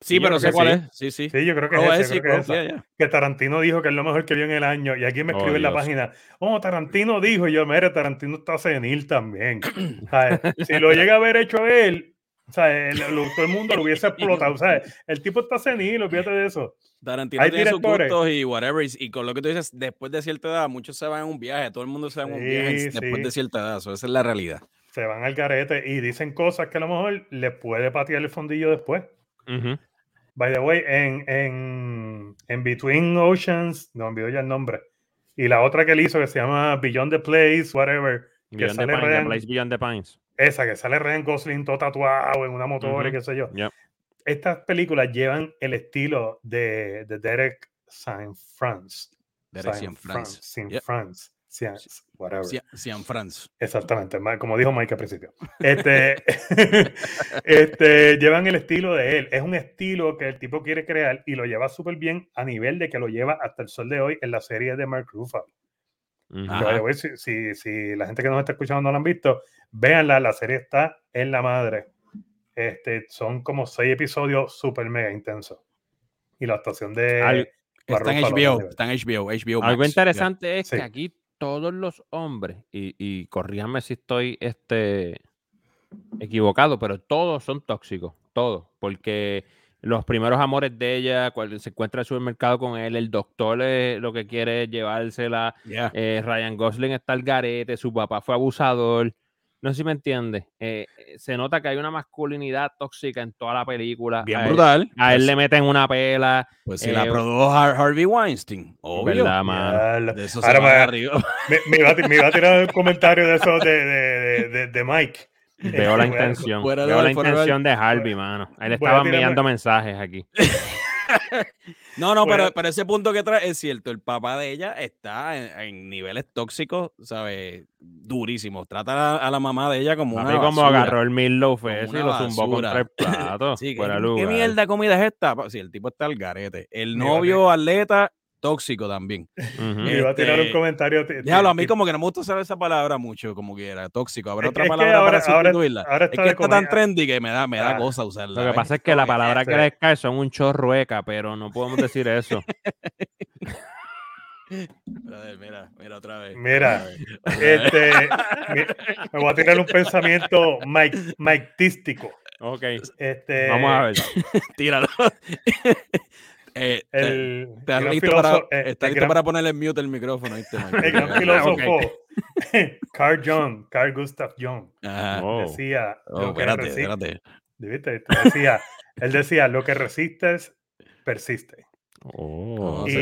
Sí, pero sé cuál sí. es. Sí, sí. Sí, yo creo que Crow es, es, esa, sí, creo que es Tarantino dijo que es lo mejor que vio en el año. Y aquí me Oh, escribe en la Dios. página, oh, Tarantino dijo, y yo, mire, Tarantino está senil también. ¿Sabes? Si lo llega a haber hecho él, ¿sabes? Todo el mundo lo hubiese explotado. ¿sabes? El tipo está senil, olvídate de eso. Tarantino Hay tiene sus directores. gustos y whatever. Y, y con lo que tú dices, después de cierta edad, muchos se van en un viaje. Todo el mundo se va en un viaje después de cierta edad. Eso, esa es la realidad. Se van al garete y dicen cosas que a lo mejor les puede patear el fondillo después. Ujú. By the way, en, en, en Between Oceans, no olvidó ya el nombre. Y la otra que él hizo que se llama Beyond the Place, whatever. Beyond the Pines, The Ryan- Place Beyond the Pines. Esa que sale Ryan Gosling todo tatuado en una motora y Ujú. qué sé yo. Yep. Estas películas llevan el estilo de, de Derek Saint France. Derek Cian France. Saint Yep. France. Cian- whatever. Cian- France. Exactamente, como dijo Mike al principio. Este, este, llevan el estilo de él. Es un estilo que el tipo quiere crear y lo lleva súper bien a nivel de que lo lleva hasta el sol de hoy en la serie de Mark Ruffalo. Si, si- si la gente que nos está escuchando no la han visto, véanla, la serie está en la madre. Este, son como seis episodios súper mega intensos. Y la actuación de... Al- Está en HBO. Está en HBO. HBO Algo ya. interesante es Sí. que aquí todos los hombres, y, y corríjanme si estoy este, equivocado, pero todos son tóxicos, todos, porque los primeros amores de ella, cuando se encuentra en el supermercado con él, el doctor lo que quiere es llevársela, eh, Ryan Gosling está al garete, su papá fue abusador, no sé si me entiendes, eh, eh, se nota que hay una masculinidad tóxica en toda la película, Bien a él, brutal. a él Pues- le meten una pela, Pues si la eh, produjo Har- Harvey Weinstein. Obvio. ¿verdad, mano? De eso se Ahora va me- arriba. Me, me iba, a ti- me iba a tirar un comentario de eso de, de, de- de- de Mike. Veo la intención. Veo la intención de Harvey, mano. Ahí le voy a estaban tirarme- enviando mensajes aquí. No, no, pero, pero ese punto que trae es cierto. El papá de ella está en, en niveles tóxicos, ¿sabes? Durísimos. Trata a, a la mamá de ella como una como basura. agarró el Como ese y lo zumbó basura. contra el plato. Sí, ¿qué, qué mierda de comida es esta? Sí, el tipo está al garete. El novio atleta, tóxico también. Ujú. Me iba a tirar un Este, comentario. Déjalo, a mí como que no me gusta usar esa palabra mucho, como que era tóxico. Habrá Es- otra palabra ahora- para sustituirla. ahora es está que está tan trendy que me da, me da Ah, cosa usarla. Lo que pasa es que la palabra que este- les cae son un chorrueca, pero no podemos decir eso. Brother, Mira, mira otra vez. Mira, Otra vez. este, me, voy a tirar un pensamiento Mike, Mike-tístico. ok, Este, vamos a ver. Tíralo. Eh, te- El, ¿Estás gran listo, para, filósofo- eh, estás el listo gran- para ponerle en mute el micrófono? el gran filósofo Carl Jung, Carl Gustav Jung. Oh. decía, Oh, lo que espérate, resi- espérate. ¿viste? decía, él decía, lo que resistes, persiste. Oh, No, Y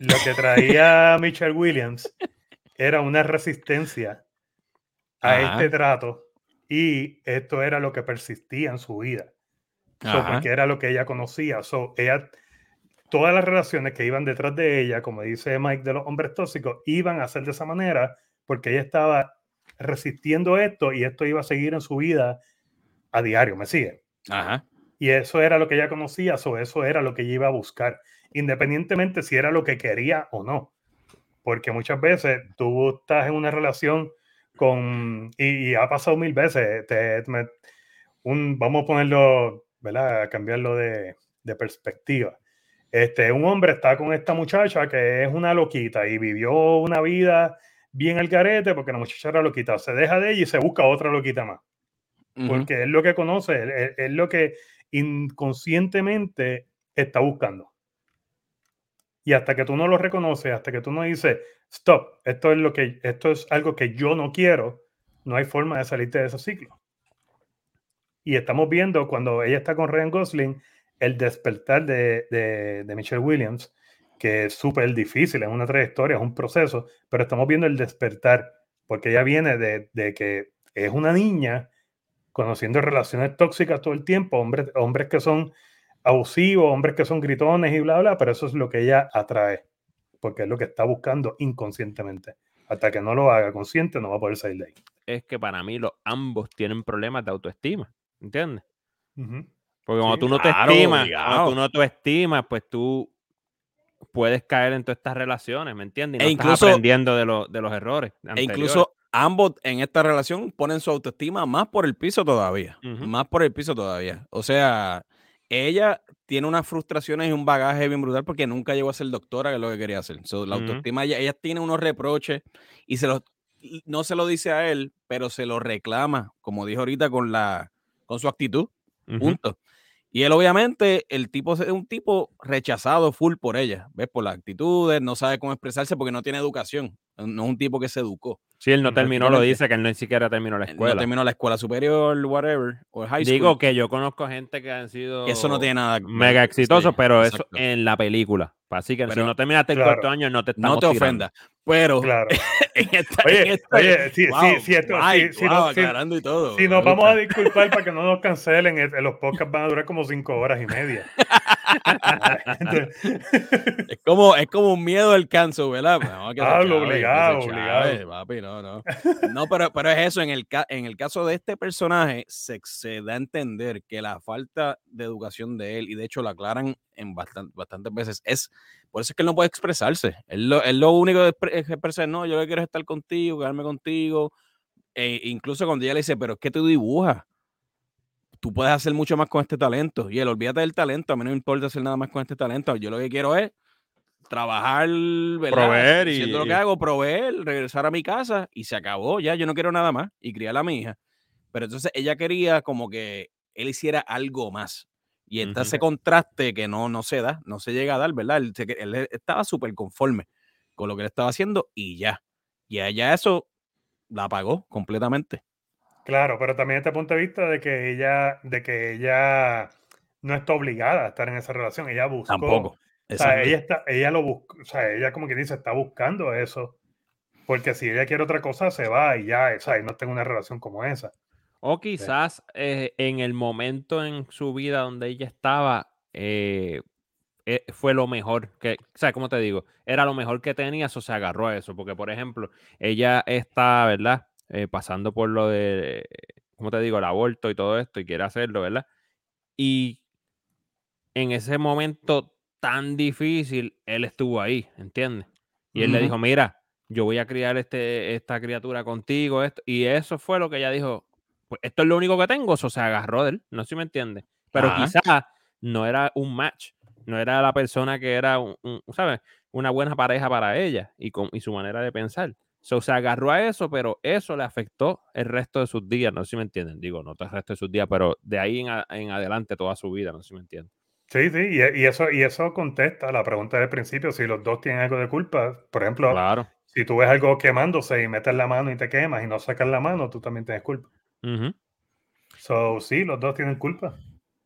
lo que traía Michelle Williams era una resistencia a Ajá. este trato y esto era lo que persistía en su vida. So, porque era lo que ella conocía. So, ella, todas las relaciones que iban detrás de ella, como dice Mike de los hombres tóxicos, iban a ser de esa manera porque ella estaba resistiendo esto y esto iba a seguir en su vida a diario, ¿me sigue? Ajá. Y eso era lo que ella conocía, so, eso era lo que ella iba a buscar, independientemente si era lo que quería o no. Porque muchas veces tú estás en una relación con, y, y ha pasado mil veces, te- me- un, vamos a ponerlo, ¿verdad? A cambiarlo de, de perspectiva. Este, un hombre está con esta muchacha que es una loquita y vivió una vida bien al garete porque la muchacha era loquita. Se deja de ella y se busca otra loquita más porque es lo que conoce, es, es- es lo que inconscientemente está buscando. Y hasta que tú no lo reconoces, hasta que tú no dices, stop, esto es, lo que, esto es algo que yo no quiero, no hay forma de salirte de ese ciclo. Y estamos viendo cuando ella está con Ryan Gosling, el despertar de, de, de Michelle Williams, que es súper difícil, es una trayectoria, es un proceso, pero estamos viendo el despertar, porque ella viene de, de que es una niña conociendo relaciones tóxicas todo el tiempo, hombres, hombres que son abusivos, hombres que son gritones y bla, bla, pero eso es lo que ella atrae, porque es lo que está buscando inconscientemente. Hasta que no lo haga consciente, no va a poder salir de ahí. Es que para mí los ambos tienen problemas de autoestima, ¿entiendes? Porque cuando Sí, tú no te estimas, cuando tú no te estimas, pues tú puedes caer en todas estas relaciones, ¿me entiendes? Y E incluso- estás aprendiendo de, los de los errores. E incluso ambos en esta relación ponen su autoestima más por el piso todavía. Más por el piso todavía. O sea, ella tiene unas frustraciones y un bagaje bien brutal porque nunca llegó a ser doctora, que es lo que quería hacer. So, la autoestima, ella, ella tiene unos reproches y se los, no se lo dice a él, pero se lo reclama, como dijo ahorita, con, la, con su actitud. Punto. Y él, obviamente, el tipo es un tipo rechazado full por ella, ¿ves? Por las actitudes, no sabe cómo expresarse porque no tiene educación. No es un tipo que se educó. Si él no terminó, lo dice que él no ni siquiera terminó la escuela. No terminó la escuela superior, whatever, o high school. Digo que yo conozco gente que han sido que eso no tiene nada que ver, mega exitosos, sí, pero exacto. eso en la película. Así que si Pero- no terminaste el Claro. cuarto año, no te estamos No te ofendas. Pero Claro. en esta, en Oye, esta- oye, si, wow, si, si, esto- guay, si- si wow, no- si- aclarando y todo. si nos vamos a disculpar para que no nos cancelen, eh, los podcasts van a durar como cinco horas y media. Es como, es como un miedo al cancel, ¿verdad? Pues, No, que se Pablo, chave, que se obligado, chave, obligado. papi, no, no. No, pero, pero es eso, en el, en el caso de este personaje, se, se da a entender que la falta de educación de él, y de hecho lo aclaran en bastan- bastantes veces, es, por eso es que él no puede expresarse. Él lo, él lo único que expre- es no, yo lo que quiero es estar contigo, quedarme contigo. E incluso cuando ella le dice, pero es que tú dibujas, tú puedes hacer mucho más con este talento. Y él, olvídate del talento, a mí no me importa hacer nada más con este talento. Yo lo que quiero es trabajar, ¿verdad? Proveer y- lo que hago, proveer, regresar a mi casa y se acabó. Ya, yo no quiero nada más y criar a mi hija. Pero entonces ella quería como que él hiciera algo más. Y está ese contraste que no, no se da, no se llega a dar, ¿verdad? Él, estaba súper conforme con lo que él estaba haciendo y ya. Y ella eso la apagó completamente. Claro, pero también este punto de vista de que ella, de que ella no está obligada a estar en esa relación. Ella buscó. Tampoco. O sea, ella está, ella lo busca, o sea, ella como que dice, está buscando eso. Porque si ella quiere otra cosa, se va y ya, o sea, y no tengo una relación como esa. O quizás eh, en el momento en su vida donde ella estaba, eh, eh, fue lo mejor que, o sea, ¿cómo te digo? Era lo mejor que tenía, eso se agarró a eso, porque por ejemplo, ella está, ¿verdad? Eh, pasando por lo de, ¿cómo te digo? El aborto y todo esto y quiere hacerlo, ¿verdad? Y en ese momento tan difícil, él estuvo ahí, ¿entiendes? Y él le dijo, mira, yo voy a criar este, esta criatura contigo, esto. y eso fue lo que ella dijo, pues esto es lo único que tengo, eso se agarró de él, no sé si me entiende, pero quizás no era un match no era la persona que era, un, ¿sabes? Una buena pareja para ella y, con, y su manera de pensar. So, se agarró a eso, pero eso le afectó el resto de sus días, no sé si me entienden. Digo, no el resto de sus días, pero de ahí en, adelante toda su vida, no sé si me entienden. Sí, sí, y, eso, y eso contesta la pregunta del principio, si los dos tienen algo de culpa. Por ejemplo, claro. si tú ves algo quemándose y metes la mano y te quemas y no sacas la mano, tú también tienes culpa. So, sí, los dos tienen culpa,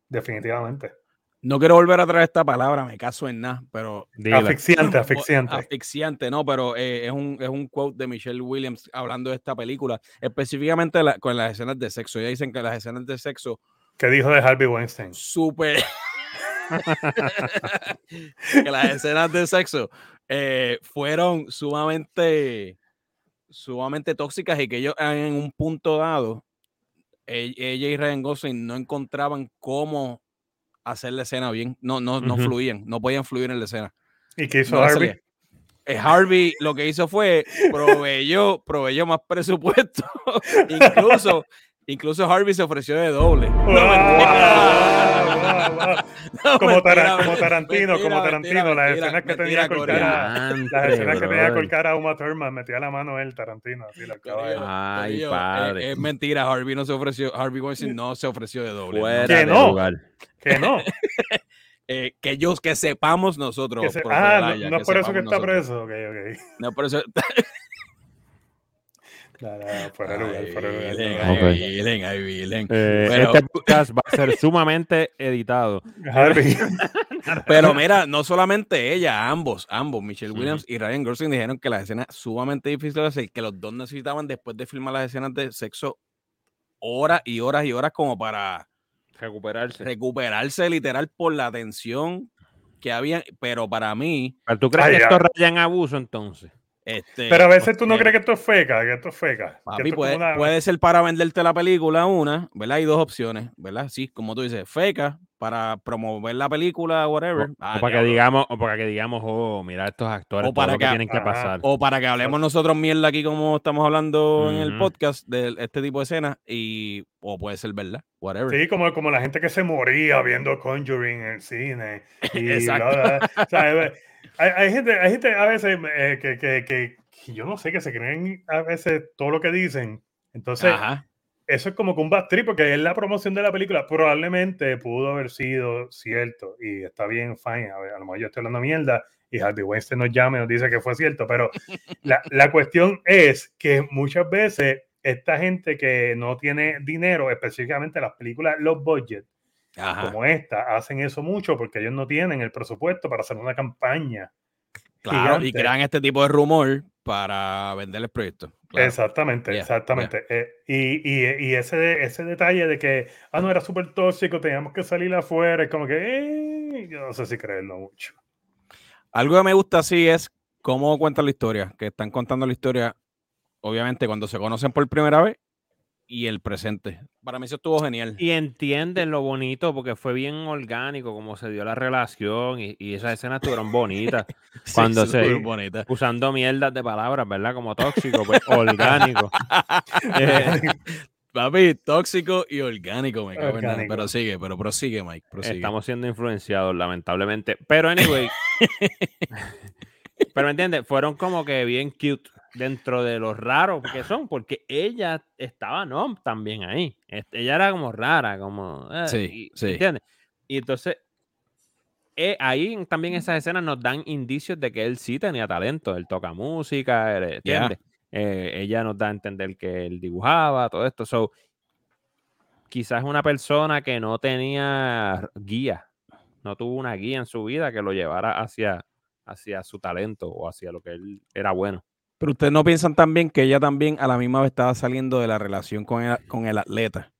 definitivamente. No quiero volver a traer esta palabra, me caso en nada, pero... Asfixiante, asfixiante. Asfixiante, no, pero eh, es, un, es un quote de Michelle Williams hablando de esta película, específicamente con las escenas de sexo. Ella dicen que las escenas de sexo... ¿Qué dijo de Harvey Weinstein? Súper... que las escenas de sexo eh, fueron sumamente, sumamente tóxicas y que ellos en un punto dado, e, ella y Ryan Gosling no encontraban cómo hacer la escena bien. No, no, no fluían, no podían fluir en la escena. ¿Y qué hizo Harvey? Eh, Harvey lo que hizo fue proveyó, proveyó más presupuesto. incluso, incluso Harvey se ofreció de doble. como, Tarantino, como Tarantino, las escenas que tenía con cara, las escenas que tenía con cara a Uma Thurman, metía la mano él, Tarantino, así la Ay, padre. Es, mentira, Harvey no se ofreció, Harvey Weinstein no se ofreció de doble. que no, que no. Eh, que ellos, que sepamos nosotros. ah, no, es por eso que está preso. Okay, okay. No por eso. este podcast va a ser sumamente editado. Pero mira, no solamente ella, ambos, ambos, Michelle Williams y Ryan Gosling dijeron que las escenas sumamente difíciles de hacer, que los dos necesitaban después de filmar las escenas de sexo horas y horas y horas como para recuperarse. Recuperarse literal por la tensión que había, pero para mí... ¿Tú crees que esto raya en abuso entonces? Este, pero a veces tú no crees que esto es feca, que esto es feca. puede, ser para venderte la película una, ¿verdad? Hay dos opciones, ¿verdad? Sí, como tú dices, feca para promover la película, whatever. O, ah, para que digamos, o para que digamos, oh, mira estos actores, o para que, tienen que pasar. O para que hablemos nosotros mierda aquí como estamos hablando en el podcast de este tipo de escenas y o puede ser verdad, whatever. Sí, como, como la gente que se moría viendo Conjuring en el cine. Y Exacto. o sea, hay, gente, hay gente a veces eh, que, que, que, yo no sé, que se creen a veces todo lo que dicen. Entonces, eso es como que un bad trip, porque es la promoción de la película. Probablemente pudo haber sido cierto y está bien, fine. A, ver, a lo mejor yo estoy hablando mierda y Harvey Weinstein nos llama y nos dice que fue cierto, pero la, la cuestión es que muchas veces esta gente que no tiene dinero, específicamente las películas, los budgets, como esta hacen eso mucho porque ellos no tienen el presupuesto para hacer una campaña. Claro, y crean este tipo de rumor para vender el proyecto. Exactamente, exactamente. Eh, y, y, ese, ese detalle de que, ah, no, era súper tóxico, teníamos que salir afuera, es como que, eh, yo no sé si creerlo mucho. Algo que me gusta así es cómo cuentan la historia, que están contando la historia, obviamente, cuando se conocen por primera vez y el presente. Para mí eso estuvo genial. Y entienden lo bonito porque fue bien orgánico como se dio la relación y, y esas escenas estuvieron bonitas. cuando se usando mierdas de palabras, ¿verdad? Como tóxico, pues orgánico. Eh, papi, tóxico y orgánico, me cago en Pero sigue, pero prosigue, Mike. Estamos siendo influenciados, lamentablemente. Pero anyway. pero me entiendes, fueron como que bien cute dentro de los raros que son, porque ella estaba, ¿no? También ahí. Ella era como rara, como... Eh, sí, sí. ¿Entiendes? Y entonces, eh, ahí también esas escenas nos dan indicios de que él sí tenía talento, él toca música, ¿entiendes? Eh, ella nos da a entender que él dibujaba, todo esto. So, quizás una persona que no tenía guía, no tuvo una guía en su vida que lo llevara hacia, hacia su talento o hacia lo que él era bueno. Pero ustedes no piensan también que ella también a la misma vez estaba saliendo de la relación con el, con el atleta,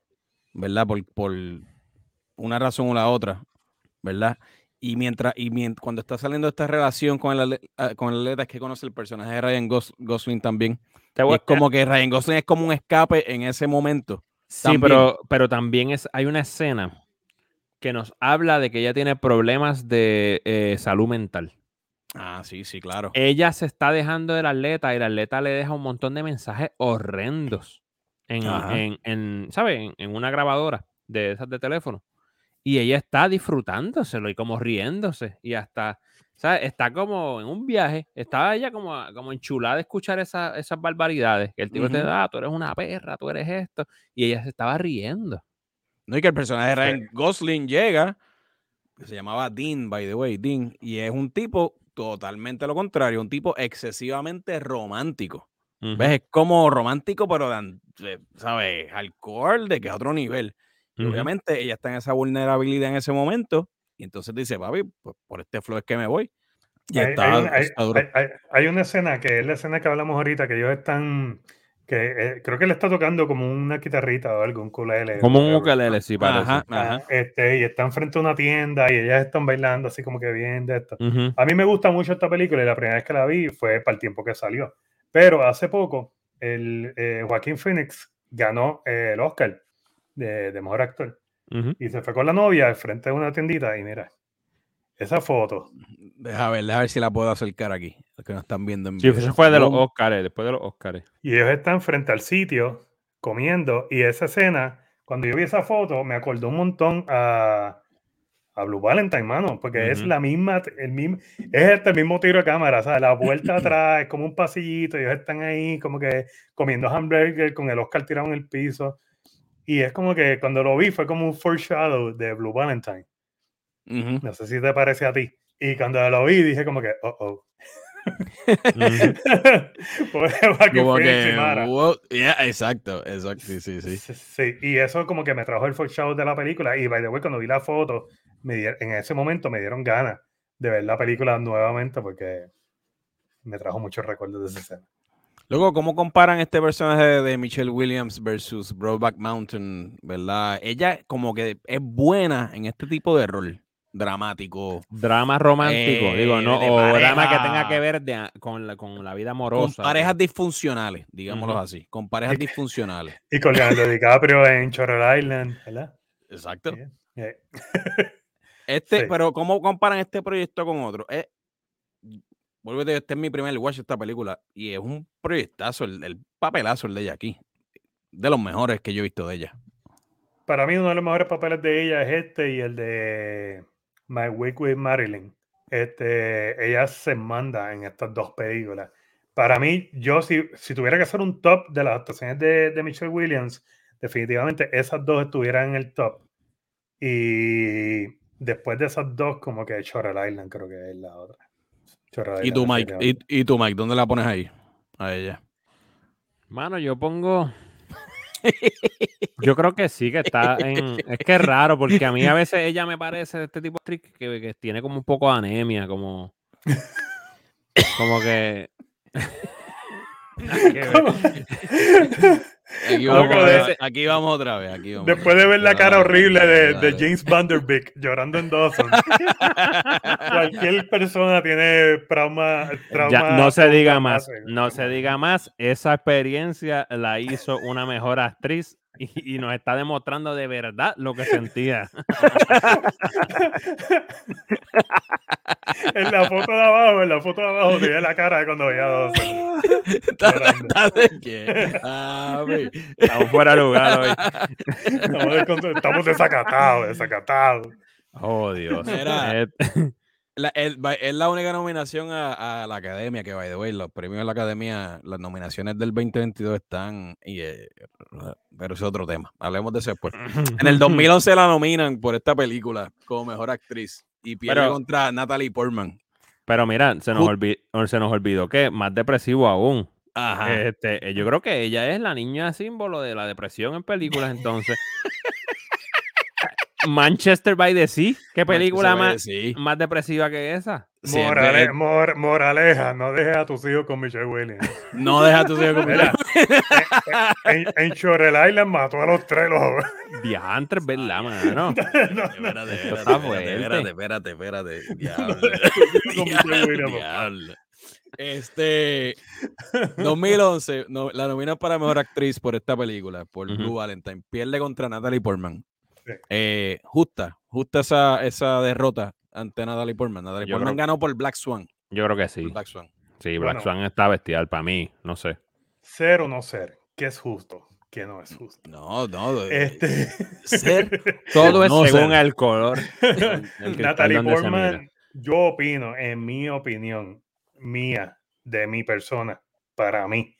¿verdad? Por, por una razón o la otra. ¿verdad? Y mientras, y mient- cuando está saliendo esta relación con el, ah, con el atleta, es que conoce el personaje de Ryan Gos- Gosling también. Te voy- es como que Ryan Gosling es como un escape en ese momento. Sí, también. pero, pero también es, hay una escena que nos habla de que ella tiene problemas de eh, salud mental. Ah, sí, sí, claro. Ella se está dejando del atleta y el atleta le deja un montón de mensajes horrendos en, en, en. En, en una grabadora de esas de teléfono. Y ella está disfrutándoselo y como riéndose y hasta, ¿sabes? Está como en un viaje, estaba ella como, como enchulada de escuchar esa- esas barbaridades. Que el tipo te da, tú eres una perra, tú eres esto. Y ella se estaba riendo. No, y que el personaje de. Ryan Gosling llega, que se llamaba Dean, by the way, Dean, y es un tipo totalmente lo contrario, un tipo excesivamente romántico. ¿Ves? Es como romántico, pero, de de, ¿sabes? Alcohol de que a otro nivel. Y Ujú. obviamente ella está en esa vulnerabilidad en ese momento, y entonces dice, papi, pues por este flow es que me voy. Y Hay, está, hay está hay- hay una escena que es la escena que hablamos ahorita, que ellos están, que eh, creo que le está tocando como una guitarrita o algo, un ukulele. Como un ukelele, sí, parece. Ajá, ajá. este, y están frente a una tienda y ellas están bailando así como que bien de esto. A mí me gusta mucho esta película y la primera vez que la vi fue para el tiempo que salió. Pero hace poco, el eh, Joaquín Phoenix ganó eh, el Oscar de, de mejor actor y se fue con la novia al frente de una tiendita y mira, esa foto. Deja ver, deja ver si la puedo acercar aquí, que nos están viendo en Sí, video. eso fue de los. Oscars, después de los Oscars. Y ellos están frente al sitio comiendo y esa escena, cuando yo vi esa foto, me acordó un montón a, a Blue Valentine, mano, porque es la misma, el mismo, es este mismo tiro de cámara, o sea, la vuelta atrás es como un pasillito, ellos están ahí como que comiendo hamburger con el Oscar tirado en el piso. Y es como que cuando lo vi fue como un foreshadow de Blue Valentine. No sé si te parece a ti. Y cuando lo vi dije como que, oh, oh. Joaquin Como que, wow, yeah, exacto, exacto, sí, sí, sí. Sí, y eso como que me trajo el foreshadow de la película. Y by the way, cuando vi la foto, me en ese momento me dieron ganas de ver la película nuevamente porque me trajo muchos recuerdos de esa escena. Luego, ¿cómo comparan este personaje de Michelle Williams versus Broadback Mountain, verdad? Ella como que es buena en este tipo de rol dramático, Drama romántico, Eh, digo, no, o drama que tenga que ver de- con, la, con la vida con amorosa. parejas disfuncionales, digámoslo así, con parejas disfuncionales. Y con Leonardo DiCaprio en Shutter Island, ¿verdad? Exacto. Eh. Este, Sí. pero ¿cómo comparan este proyecto con otro? Eh, vuelvo a decir, este es mi primer watch de esta película y es un proyectazo, el, el papelazo el de ella aquí. De los mejores que yo he visto de ella. Para mí uno de los mejores papeles de ella es este y el de My Week with Marilyn. Este, ella se manda en estas dos películas. Para mí, yo si, si tuviera que hacer un top de las actuaciones de, de Michelle Williams, definitivamente esas dos estuvieran en el top. Y después de esas dos, como que Shutter Island creo que es la otra. ¿Y Island, tú, Mike? ¿Y, y tú, Mike? ¿Dónde la pones ahí? A ella. Mano, yo pongo. Yo creo que sí, que está en. Es que es raro, porque a mí a veces ella me parece este tipo de actriz que, que tiene como un poco de anemia, como. Como que. Nada que ver. Aquí vamos, de- aquí vamos otra vez. Aquí vamos Después de ver la cara horrible de, de. James Vanderbeek llorando en Dawson, cualquier persona tiene trauma. trauma Ya, no se diga más, no se diga más. Esa experiencia la hizo una mejor actriz y, y nos está demostrando de verdad lo que sentía. en la foto de abajo, en la foto de abajo tenía la cara de cuando veía a Dawson. llorando. ¿Sabes qué? Ah, ve. Estamos fuera de lugar hoy. Estamos, descont- estamos desacatados, desacatados. Oh, Dios. Mira. La- el- es la única nominación a, a la academia que, by the way, los premios de la academia, las nominaciones del 2022 están, y, eh, pero es otro tema. Hablemos de eso después. En el 2011 la nominan por esta película como mejor actriz y pierde Pero- contra Natalie Portman. Pero mira, se nos, Ju- olvi- se nos olvidó que más depresivo aún. Ajá. Este, eh, yo creo que ella es la niña símbolo de la depresión en películas, entonces. Manchester by the Sea, ¿qué película más, Sea. más depresiva que esa? Siempre Morale- es- mor- moraleja, no dejes a tus hijos con Michelle Williams. no deja a tus hijos con Mira, en, en Shorel Island mató a los tres. Los... Diantres, ¿verdad, mano? no, no, Espérate, espérate, espérate, espérate, espérate, espérate. Diablo. Michelle Williams. Diablo. Este 2011 no, la nominan para mejor actriz por esta película, por Ujú. Blue Valentine. Pierde contra Natalie Portman. Eh, justa, justa esa, esa derrota ante Natalie Portman. Natalie Yo Portman creo- ganó por Black Swan. Yo creo que sí. Black Swan. Sí, Black Bueno. Swan está bestial para mí, no sé. Ser o no ser, ¿qué es justo? ¿Qué no es justo? No, no. eh, Este... Ser Todo es No sé. según el color. el cristal Natalie donde se Portman, yo opino, en mi opinión, mía, de mi persona, para mí,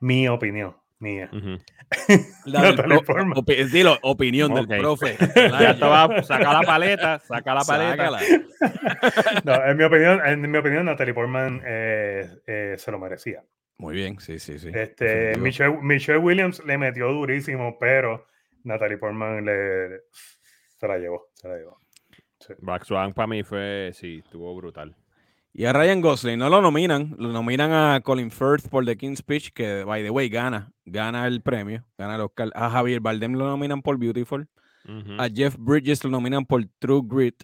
mi opinión, mía. Ujú. la del Natalie pro- Portman. opi- dilo, opinión del profe. Ya saca la paleta, saca la paleta. No, en mi opinión, en mi opinión, Natalie Portman eh, eh, se lo merecía. Muy bien, sí, sí, sí. Este. Michelle, Michelle Williams le metió durísimo, pero Natalie Portman le, se la llevó, se la llevó. Sí. Black Swan para mí fue, sí, estuvo brutal. Y a Ryan Gosling no lo nominan, lo nominan a Colin Firth por The King's Speech, que by the way gana, gana el premio, gana el Oscar. A Javier Bardem lo nominan por Beautiful, a Jeff Bridges lo nominan por True Grit,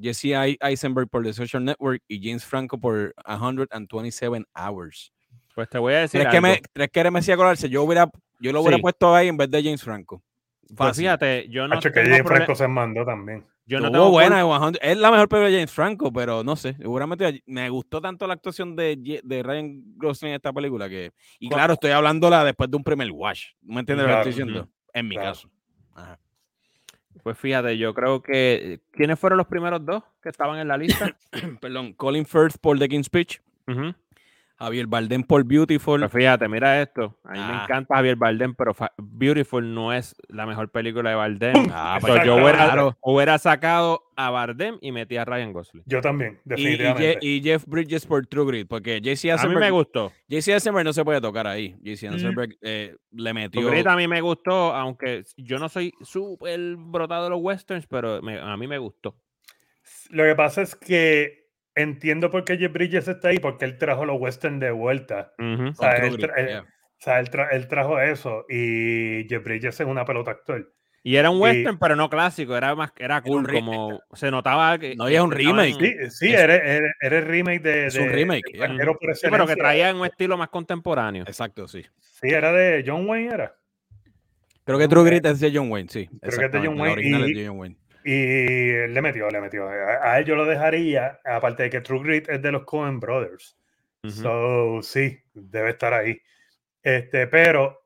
Jesse Eisenberg por The Social Network y James Franco por 127 Hours. Pues te voy a decir ¿Crees que, me, ¿Crees que me hacía colarse? Yo, hubiera, yo lo hubiera Sí. puesto ahí en vez de James Franco. Pues Fácil. fíjate, yo no Hacho, que prole- Franco se mandó también. Yo no tengo buena, cul- 100 es la mejor película de James Franco, pero no sé, seguramente me gustó tanto la actuación de, de Ryan Gosling en esta película que, y claro, estoy hablándola después de un primer watch, ¿no me entiendes lo que estoy diciendo? En mi claro. caso. Ajá. Pues fíjate, yo creo que. ¿Quiénes fueron los primeros dos que estaban en la lista? Perdón, Colin Firth por The King's Speech, Ujú. Javier Bardem por Beautiful, fíjate, mira esto. A mí me Ah. encanta Javier Bardem, pero fa- Beautiful no es la mejor película de Bardem. Ah, So, pues yo hubiera, claro. hubiera sacado a Bardem y metí a Ryan Gosling. Yo también, y, y Je- definitivamente. y Jeff Bridges por True Grit, porque JC A mí me gustó. JC Eisenberg no se puede tocar ahí. JC Mm. Eisenberg eh, le metió... True Grit a mí me gustó, aunque yo no soy súper brotado de los westerns, pero me- a mí me gustó. Lo que pasa es que entiendo por qué Jeff Bridges está ahí, porque él trajo los western de vuelta. O sea, él, tra- él- yeah. o sea, él tra- él trajo eso y Jeff Bridges es una pelota actor. Y era un Y- western, pero no clásico, era más era un cool, re- como se notaba que. No, y es un remake. Sí, sí, era, era- era el remake de. Es un de- remake, de yeah. Extranjero por Sí, pero que traía un estilo más contemporáneo. Exacto, sí. Sí, era de John Wayne, era. Creo que True Grit es de John Wayne, sí. Creo que es de John Wayne original y- es de John Wayne. Y le metió, le metió. A, a él yo lo dejaría, aparte de que True Grit es de los Coen Brothers. Ujú. So, sí, debe estar ahí. Este, pero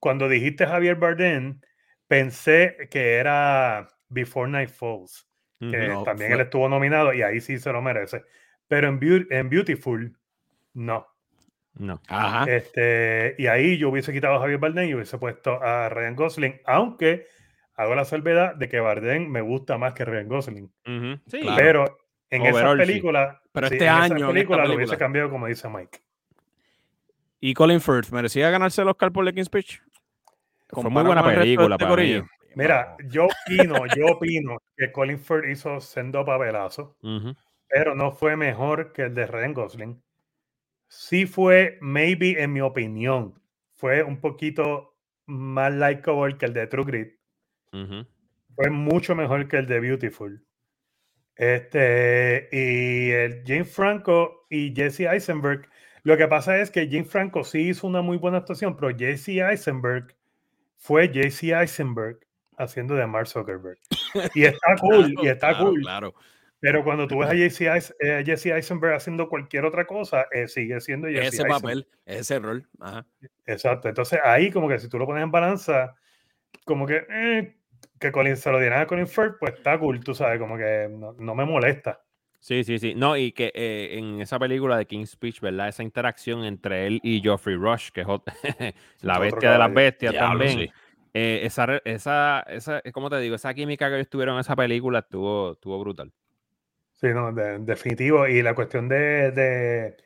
cuando dijiste Javier Bardem, pensé que era Before Night Falls, que también fue- él estuvo nominado y ahí sí se lo merece. Pero en, Beau- en Beautiful, no. No. Ajá. Este, y ahí yo hubiese quitado a Javier Bardem y hubiese puesto a Ryan Gosling, aunque hago la salvedad de que Bardem me gusta más que Ryan Gosling. Ujú. Sí, Claro. Pero en esa película, Pero sí, este en esa año, en esta película lo hubiese cambiado como dice Mike. Y Colin Firth, ¿merecía ganarse el Oscar por The King's Speech? Fue muy buena película para mí. Mira, yo opino, yo opino que Colin Firth hizo sendo papelazo, pero no fue mejor que el de Ryan Gosling. Sí fue, maybe en mi opinión, fue un poquito más likable que el de True Grit. Ujú. Fue mucho mejor que el de Beautiful. Este, y el James Franco y Jesse Eisenberg. Lo que pasa es que James Franco sí hizo una muy buena actuación, pero Jesse Eisenberg fue Jesse Eisenberg haciendo de Mark Zuckerberg. Y está cool, y está Claro, cool. Claro. Pero cuando tú ves a Jesse, eh, Jesse Eisenberg haciendo cualquier otra cosa, eh, sigue siendo Jesse Ese Eisenberg. papel, ese rol. Ajá. Exacto. Entonces ahí como que si tú lo pones en balanza, como que eh, que Colin se lo dieran a Colin Firth, pues está cool, tú sabes, como que no, no me molesta. Sí, sí, sí. No, y que eh, en esa película de King's Speech, ¿verdad? Esa interacción entre él y Geoffrey Rush, que es la bestia de las bestias Diablo, también. sí. Eh, esa, esa, esa, ¿cómo te digo? Esa química que ellos tuvieron en esa película estuvo, estuvo brutal. Sí, no, de- definitivo. Y la cuestión de, de,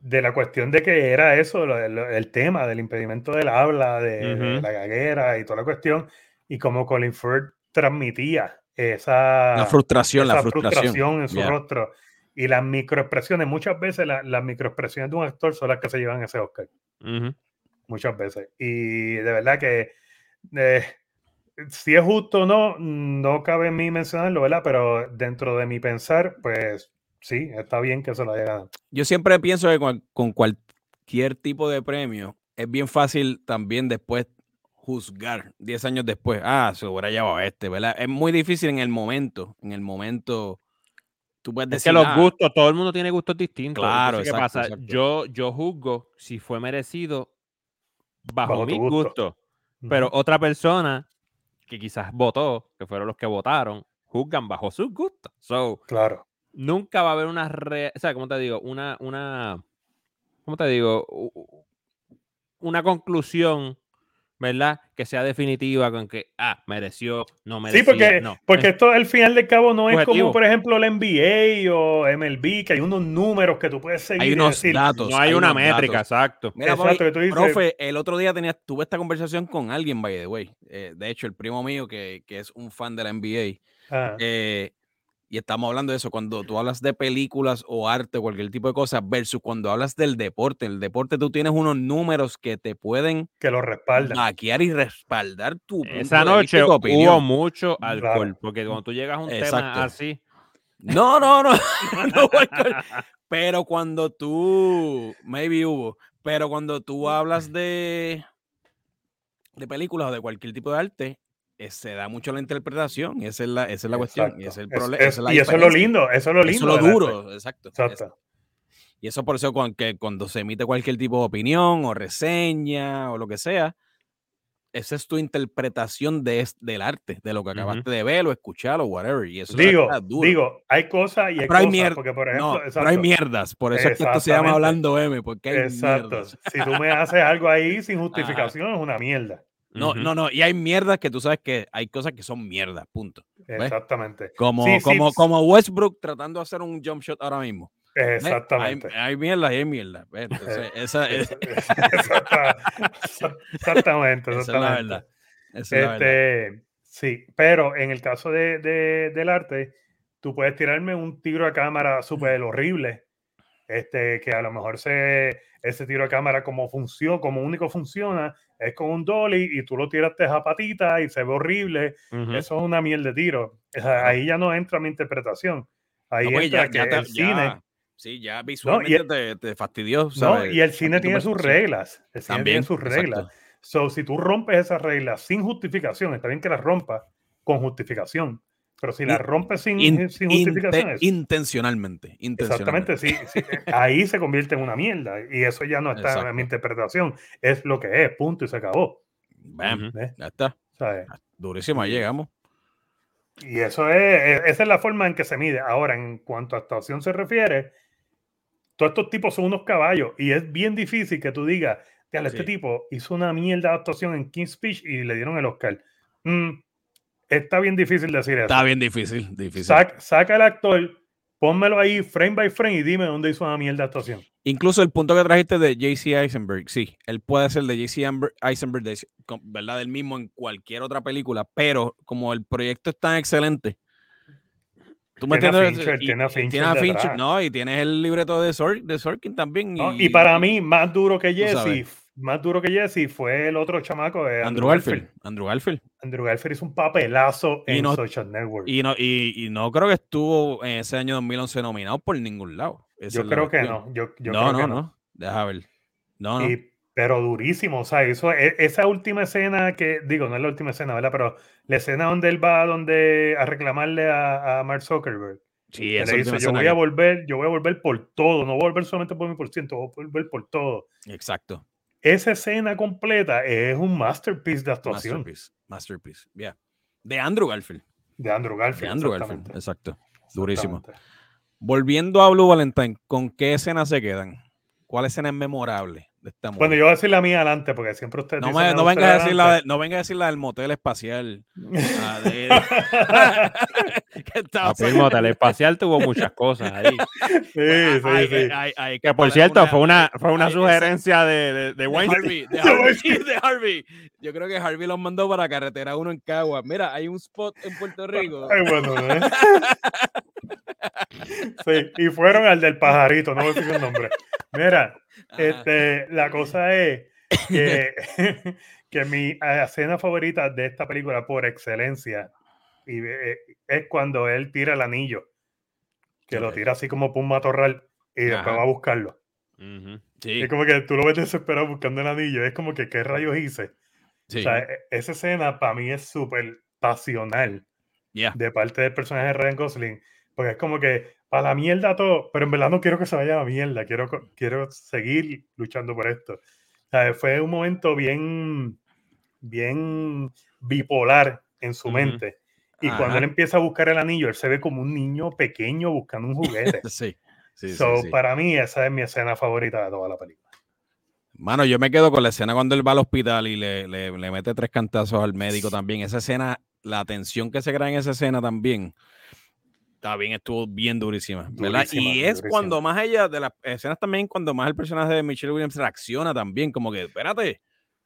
de la cuestión de que era eso, lo- lo- el tema del impedimento del habla, de, la gaguera y toda la cuestión, y como Colin Firth transmitía esa, La frustración, la esa frustración. en su Yeah. rostro. Y las microexpresiones, muchas veces la- las microexpresiones de un actor son las que se llevan ese Oscar. Ujú. Muchas veces. Y de verdad que eh, si es justo o no, no cabe en mí mencionarlo, ¿verdad? Pero dentro de mi pensar, pues sí, está bien que se lo haya ganado. Yo siempre pienso que con, con cualquier tipo de premio es bien fácil también después juzgar 10 años después. Ah, se hubiera llevado este, ¿verdad? Es muy difícil en el momento. En el momento, tú puedes Es decir. que los "Ah, gustos, todo el mundo tiene gustos distintos. Claro, Entonces, ¿qué exacto, pasa? exacto. Yo, yo juzgo si fue merecido bajo, Bajo tu mi gusto. gusto. Pero otra persona que quizás votó, que fueron los que votaron, juzgan bajo sus gustos. So, Claro. nunca va a haber una re- o sea, ¿cómo te digo? Una, una, ¿cómo te digo? Una conclusión, ¿verdad? Que sea definitiva con que, ah, mereció, no mereció. Sí, porque, no. porque esto al final del cabo no es como, por ejemplo, la NBA o MLB, que hay unos números que tú puedes seguir. Hay unos decir, datos. no hay una métrica, datos. exacto. Mira, Exacto, tú dices- profe, el otro día tenía, tuve esta conversación con alguien, by the way. eh, de hecho, el primo mío, que, que es un fan de la NBA, ah, eh, y estamos hablando de eso, cuando tú hablas de películas o arte o cualquier tipo de cosa, versus cuando hablas del deporte. El deporte tú tienes unos números que te pueden que lo respaldan. maquiar y respaldar tu Esa noche tu hubo mucho Claro. alcohol, porque cuando tú llegas a un Exacto. tema así, No, no, no. no pero cuando tú, maybe hubo, pero cuando tú hablas de, de películas o de cualquier tipo de arte, se da mucho la interpretación. y Esa es la, esa es la cuestión. Y, es el Es- problema. es- y eso es lo lindo, eso es lo Eso lindo. es lo duro, exacto. Exacto. y eso por eso cuan- que cuando se emite cualquier tipo de opinión o reseña o lo que sea, esa es tu interpretación de, del arte, de lo que acabaste de ver o escuchar o whatever. Y eso Digo, duro. digo, hay cosas y hay Pero hay cosas, porque por ejemplo, no, pero hay mierdas. Por eso es que esto se llama. Hablando M, porque hay exacto. mierdas. Si tú me haces algo ahí sin justificación, es una mierda. No, no, no. Y hay mierdas que tú sabes que hay cosas que son mierdas, punto. ¿Ves? Exactamente. Como, Sí, como, sí. como Westbrook tratando de hacer un jump shot ahora mismo. Exactamente. Hay, hay mierdas y hay mierdas. ¿ves? Entonces, esa, es, Exacta- Exactamente, esa es la exactamente. verdad. Esa es la verdad. Este, sí, pero en el caso de, de- del arte, tú puedes tirarme un tiro a cámara súper horrible, este, que a lo mejor se, ese tiro a cámara como funciona, como único funciona, es con un dolly y tú lo tiraste a patita y se ve horrible. Ujú. Eso es una mierda de tiro. O sea. Ahí ya no entra mi interpretación. Ahí No, porque entra ya- que ya te- el cine. ya- Sí, ya visualmente te, te fastidió. No, ¿sabes? y el cine tiene sus reglas. El cine También, tiene sus reglas. exacto. So, si tú rompes esas reglas sin justificación, está bien que las rompas con justificación, pero si las In- rompes sin, In- sin inte- justificación, es- intencionalmente. intencionalmente. exactamente, sí, sí, eh, ahí se convierte en una mierda y eso ya no está en mi interpretación, es lo que es, punto y se acabó. Bam. Ya está. ¿Sabes? Durísimo, ahí llegamos. Y eso es, esa es la forma en que se mide. Ahora, en cuanto a actuación se refiere, todos estos tipos son unos caballos y es bien difícil que tú digas, "Diablo, este Sí. tipo hizo una mierda de actuación en King's Speech y le dieron el Oscar. Mm, está bien difícil decir eso. Está bien difícil, difícil. Sac- saca el actor, pónmelo ahí frame by frame y dime dónde hizo una mierda de actuación. Incluso el punto que trajiste de JC Eisenberg, sí, él puede ser de JC Eisenberg, de- ¿verdad? Del mismo en cualquier otra película, pero como el proyecto es tan excelente, tú me Tiene a entiendes? Fincher, Y- tiene a Fincher tiene a Fincher, detrás. no, y tienes el libreto de, Sor- de Sorkin también. ¿no? Y, Y para mí, más duro que. Jesse, más duro que Jesse fue el otro chamaco de Andrew Garfield. Andrew Garfield. Andrew Garfield hizo un papelazo Y en no- Social Network. Y no, y, y no creo que estuvo en ese año 2011 nominado por ningún lado. Esa yo la creo que no. Yo, yo no, creo no, que no, Deja ver. No, no. Y- pero durísimo, o sea, eso, e- esa última escena que, digo, no es la última escena, ¿verdad? Pero la escena donde él va donde, a reclamarle a, a Mark Zuckerberg. sí, esa le dice, yo voy a que- volver, yo voy a volver por todo, no voy a volver solamente por mi por ciento, voy a volver por todo. Exacto. Esa escena completa es un masterpiece de actuación Masterpiece. Masterpiece. Yeah. De Andrew Garfield. de Andrew Garfield. De Andrew Garfield. Exacto. Durísimo. Volviendo a Blue Valentine, ¿con qué escena se quedan? ¿Cuál escena es memorable de esta movie? Bueno, yo voy a decir la mía adelante, porque siempre ustedes no, me, vengas a decir la de- no vengas a decir la del motel espacial. ah, de- que estaba Papi, el motel espacial tuvo muchas cosas ahí. sí, sí, Ay, sí. ay, Que por cierto, fue una, fue una sugerencia de, de, de Weinstein. Harvey, de Harvey, de Harvey. Yo creo que Harvey los mandó para carretera uno en Cagua. Mira, hay un spot en Puerto Rico. Ay, bueno, ¿eh? Sí, y fueron al del pajarito, no voy a decir el nombre. Mira, este, la cosa es que, que mi escena favorita de esta película por excelencia y, eh, es cuando él tira el anillo, que lo tira así como por un matorral y después va a buscarlo. Sí, Es como que tú lo ves desesperado buscando el anillo, es como que qué rayos hice. sí. O sea, e- esa escena para mí es súper pasional ya. de parte del personaje de Ryan Gosling, porque es como que a la mierda todo, pero en verdad no quiero que se vaya a la mierda, quiero, quiero seguir luchando por esto. Fue un momento bien, bien bipolar en su mente. Y cuando él empieza a buscar el anillo, él se ve como un niño pequeño buscando un juguete. Sí. Sí, sí, so, sí. Para mí, esa es mi escena favorita de toda la película. Mano, yo me quedo con la escena cuando él va al hospital y le, le- le mete tres cantazos al médico también. Esa escena, la tensión que se crea en esa escena también, también estuvo bien durísima, ¿verdad? Durísima, y es durísima. cuando más ella, de las escenas también, cuando más el personaje de Michelle Williams reacciona también, como que, espérate,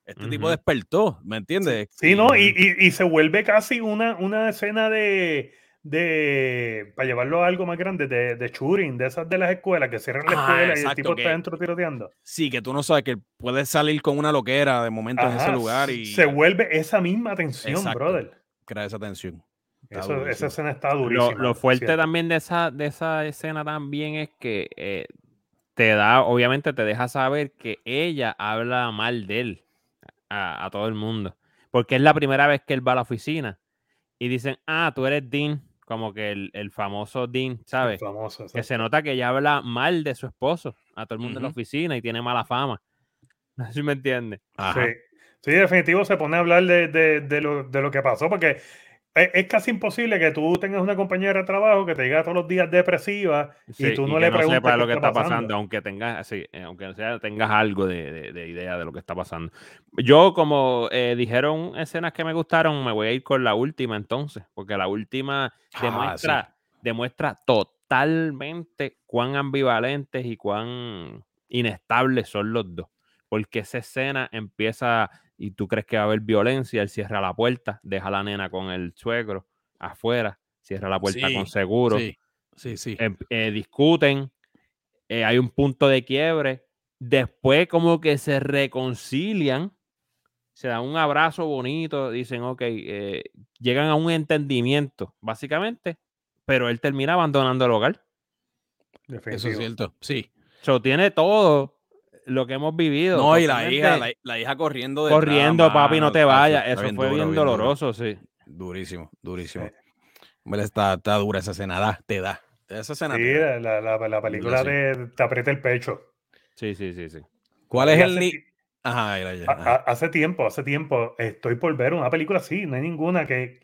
este tipo despertó, ¿me entiendes? Sí, ¿no? Y, y- y se vuelve casi una, una escena de, de, para llevarlo a algo más grande, de, de shooting, de esas de las escuelas, que cierran la Ah, escuela y el tipo que- está dentro tiroteando. Sí, que tú no sabes que puede salir con una loquera de momento en ese lugar y Se vuelve esa misma tensión, Exacto. brother. crea esa tensión. Eso- esa escena está Lo, durísima. lo fuerte ¿cierto? también de esa, de esa escena también es que eh, te da, obviamente te deja saber que ella habla mal de él a, a todo el mundo. Porque es la primera vez que él va a la oficina y dicen, ah, tú eres Dean, como que el, el famoso Dean, ¿sabes? Famoso, Que se nota que ella habla mal de su esposo a todo el mundo en la oficina y tiene mala fama. No sé si me entiendes. Sí. Sí, definitivo se pone a hablar de, de- de lo, de lo que pasó, porque es, es casi imposible que tú tengas una compañera de trabajo que te diga todos los días depresiva Sí, y tú no le preguntas sepa qué lo que está pasando, pasando. aunque tengas, sí, eh, aunque sea, tengas algo de, de- de idea de lo que está pasando. Yo, como eh, dijeron escenas que me gustaron, me voy a ir con la última entonces, porque la última Ah, demuestra, demuestra totalmente cuán ambivalentes y cuán inestables son los dos. Porque esa escena empieza y tú crees que va a haber violencia, él cierra la puerta, deja a la nena con el suegro afuera, cierra la puerta con seguro Sí, sí, sí. em- eh, discuten, eh, hay un punto de quiebre, después como que se reconcilian, se dan un abrazo bonito, dicen, ok, eh, llegan a un entendimiento, básicamente, pero él termina abandonando el hogar. Eso es Definitivo. cierto. Sí. So, tiene todo lo que hemos vivido. No, y la hija, la, la hija corriendo detrás, corriendo, papi, no te vayas. Eso fue duro, bien doloroso, sí. Durísimo, durísimo. Sí. Hombre, está, está dura esa escena, da, te da. Esa escena Sí, da. la, la- la película sí. te, te aprieta el pecho. Sí, sí, sí, sí. ¿Cuál es el Ajá, ahí la- ya, ajá. hace tiempo, hace tiempo, estoy por ver una película así, no hay ninguna que...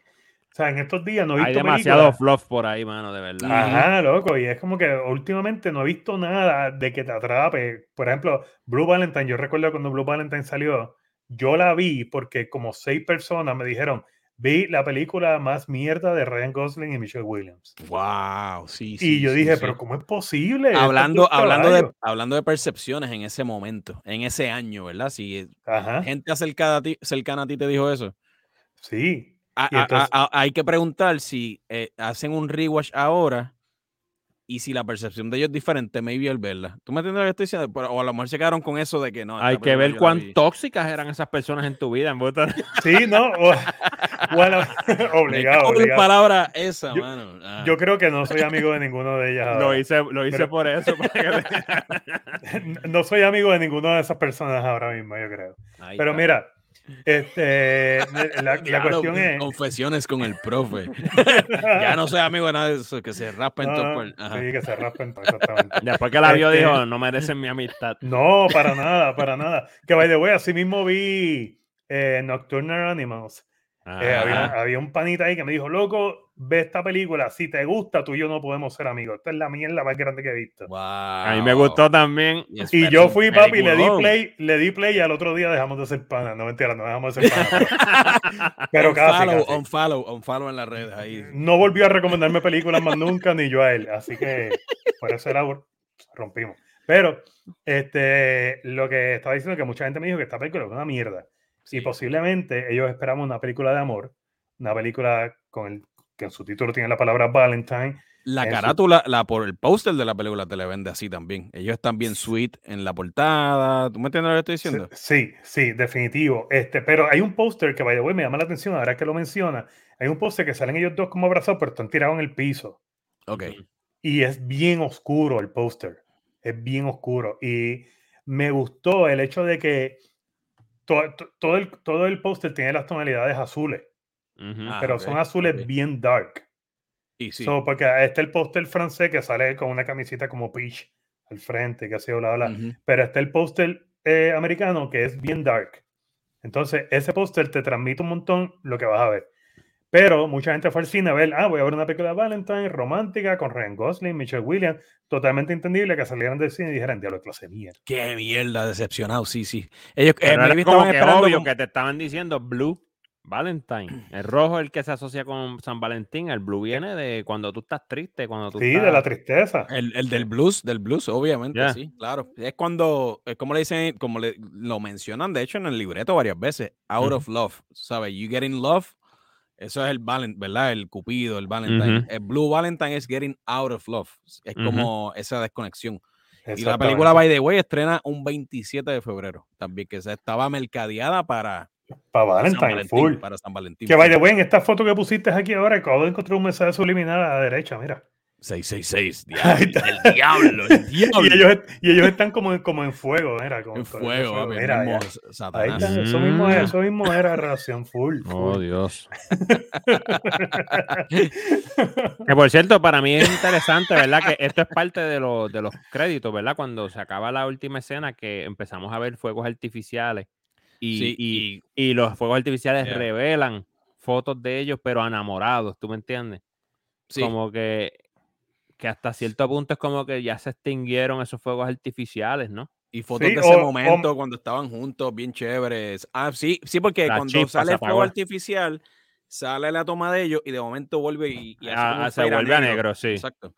O sea, en estos días no he Hay visto demasiado películas- fluff por ahí, mano, de verdad. Ajá, loco, y es como que últimamente no he visto nada de que te atrape. Por ejemplo, Blue Valentine, yo recuerdo cuando Blue Valentine salió, yo la vi porque como seis personas me dijeron, vi la película más mierda de Ryan Gosling y Michelle Williams. Wow, sí, y sí, yo sí, dije, sí. pero ¿cómo es posible? Hablando, hablando, de, caballos". hablando de percepciones en ese momento, en ese año, ¿verdad? Si Ajá, gente acercada a ti, cercana a ti te dijo eso, sí. A- entonces- a- a- hay que preguntar si eh, hacen un rewatch ahora y si la percepción de ellos es diferente, maybe al verla. ¿Tú me entiendes lo que estoy diciendo? Pero- o a lo mejor se quedaron con eso de que no. Hay que ver cuán tóxicas eran esas personas en tu vida. En. Sí, ¿no? O- bueno, obligado, obligado. palabra esa, Yo- mano. Ah. Yo creo que no soy amigo de ninguno de ellas. Lo ahora. hice, lo hice Pero- por eso. para que- No soy amigo de ninguna de esas personas ahora mismo, yo creo. Ahí Pero está. mira, este, la, la cuestión es. Confesiones con el profe. ya no soy amigo de nada de eso, que se raspen No, todo por- sí, que se raspen, exactamente. Después que la vio, Este- dijo: No merecen mi amistad. No, para nada, para nada. Que by the way, así mismo vi eh, Nocturnal Animals. Eh, había, había un panita ahí que me dijo, loco, ve esta película, si te gusta, tú y yo no podemos ser amigos. Esta es la mierda más grande que he visto. Wow. A mí me gustó también. Y, yo fui, papi, le di play, le di play y al otro día dejamos de ser panas. No mentira, no dejamos de ser panas. Pero, pero casi, Unfollow, casi. unfollow, unfollow en las redes. Ahí. No volvió a recomendarme películas más nunca, ni yo a él. Así que por eso era rompimos. Pero este, lo que estaba diciendo es que mucha gente me dijo que esta película es una mierda. Sí. Y posiblemente ellos esperaban una película de amor, una película con el que en su título tiene la palabra Valentine, La carátula, la, por el póster de la película te la vende así también. Ellos están bien sweet en la portada. ¿Tú me entiendes lo que estoy diciendo? Sí, sí, definitivo. Este, pero hay un póster que, vaya, güey, me llama la atención ahora que lo menciona. Hay un póster que salen ellos dos como abrazados, pero están tirados en el piso. Ok. Y es bien oscuro el póster. Es bien oscuro. Y me gustó el hecho de que to- to- todo el, todo el póster tiene las tonalidades azules, Ah, pero ok, son azules ok. bien dark. Y sí. So, porque está el póster francés que sale con una camisita como peach al frente, que así, bla, bla. Ujú. Pero está el póster eh, americano que es bien dark. Entonces, ese póster te transmite un montón lo que vas a ver. Pero mucha gente fue al cine a ver, ah, voy a ver una película de Valentine romántica con Ryan Gosling, Michelle Williams. Totalmente entendible que salieran del cine y dijeran, diablo, clase mierda. Qué mierda, decepcionado, sí, sí. Ellos eh, era como que obvio como- que te estaban diciendo Blue Valentine. El rojo es el que se asocia con San Valentín. El blue viene de cuando tú estás triste, cuando tú Sí, de estás... la tristeza. El, el del blues, del blues, obviamente, Ya. sí, claro. Es cuando, es como le dicen, como le, lo mencionan, de hecho, en el libreto varias veces, out of love, ¿sabes? You getting love, eso es el Valentine, ¿verdad? El Cupido, el Valentine. El Blue Valentine es getting out of love, es como esa desconexión. Y la película, by the way, estrena un 27 de febrero, también, que se estaba mercadeada para Para San Valentine, Valentín. full. Para San Valentín. Que vaya, en esta foto que pusiste aquí ahora, acabo de encontrar un mensaje subliminal a la derecha, mira. 666, Ahí diablo, el diablo, el Y ellos, y ellos están como, en- como en fuego, mira. Como, En fuego, Mira, mismo ya. Ahí Satanás. está, eso mismo es, eso mismo era relación full. Oh. Dios. Que por cierto, para mí es interesante, ¿verdad? Que esto es parte de, los de los créditos, ¿verdad? Cuando se acaba la última escena que empezamos a ver fuegos artificiales y, Sí, y- y los fuegos artificiales Yeah. revelan fotos de ellos, pero enamorados, ¿tú me entiendes? Sí. Como que, que hasta cierto punto es como que ya se extinguieron esos fuegos artificiales, ¿no? Y fotos Sí, de ese o- o- momento cuando estaban juntos, bien chéveres. Ah, sí, sí, porque La cuando sale el fuego artificial, sale la toma de ellos y de momento vuelve y, y Ah, ah, se vuelve a negro, sí. Exacto.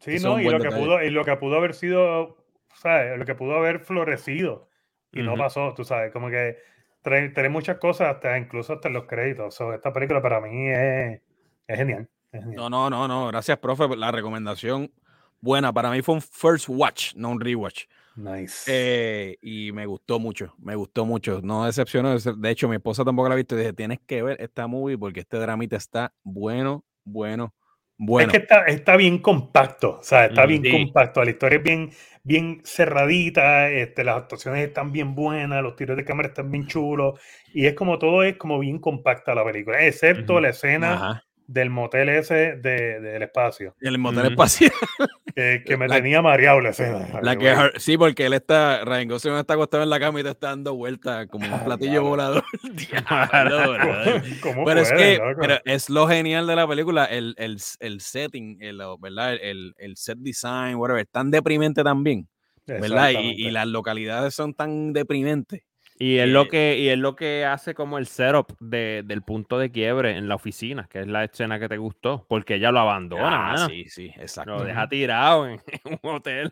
Sí, Eso no, y lo, que pudo, y lo que pudo haber sido, ¿sabes? Lo que pudo haber florecido y no Ujú. pasó, tú sabes, como que trae, trae muchas cosas, hasta incluso hasta en los créditos. So, esta película para mí es, es genial. es genial. No, no, no, no. Gracias, profe. por La recomendación buena. Para mí fue un first watch, no un rewatch. Nice. Eh, y me gustó mucho, me gustó mucho. No decepcionó. De hecho, mi esposa tampoco la ha visto y dije, tienes que ver esta movie porque este dramita está bueno, bueno, bueno. Es que está, está bien compacto, o sea, está bien sí. compacto. La historia es bien, bien cerradita, este, las actuaciones están bien buenas, los tiros de cámara están bien chulos, y es como todo es como bien compacta la película, excepto la escena Ajá. Del motel ese de- del espacio, Y el motel Ujú. espacial. que, que me La- tenía mareado la escena. La que, sí, porque él está, Ryan Gosling está acostado en la cama y te está dando vueltas como un Ah, platillo volador. Diablo, brother. ¿Cómo Pero es que loco? pero es lo genial de la película, el, el, el setting, el, ¿verdad? El, el set design, whatever, es tan deprimente también, ¿verdad? Y, y las localidades son tan deprimentes. Y es lo Eh, que, y es lo que hace como el setup de- del punto de quiebre en la oficina, que es la escena que te gustó, porque ella lo abandona, Ah, mano. sí, sí, exacto. Lo deja tirado en, en un hotel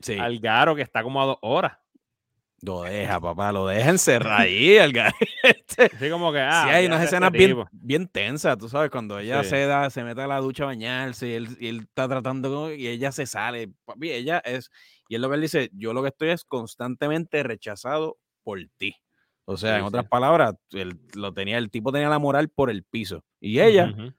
Sí, al garo que está como a dos horas. lo deja, papá, lo deja encerrar ahí, al garete. Así como que, ah, sí, hay unas este escenas bien, bien tensas, tú sabes, cuando ella Sí. se da, se mete a la ducha a bañarse y él, y él está tratando y ella se sale. Papi, ella es, y es lo que él dice, yo lo que estoy es constantemente rechazado por ti. O sea, Sí, en otras sí. palabras, él lo tenía, el tipo tenía la moral por el piso. Y ella, Ujú.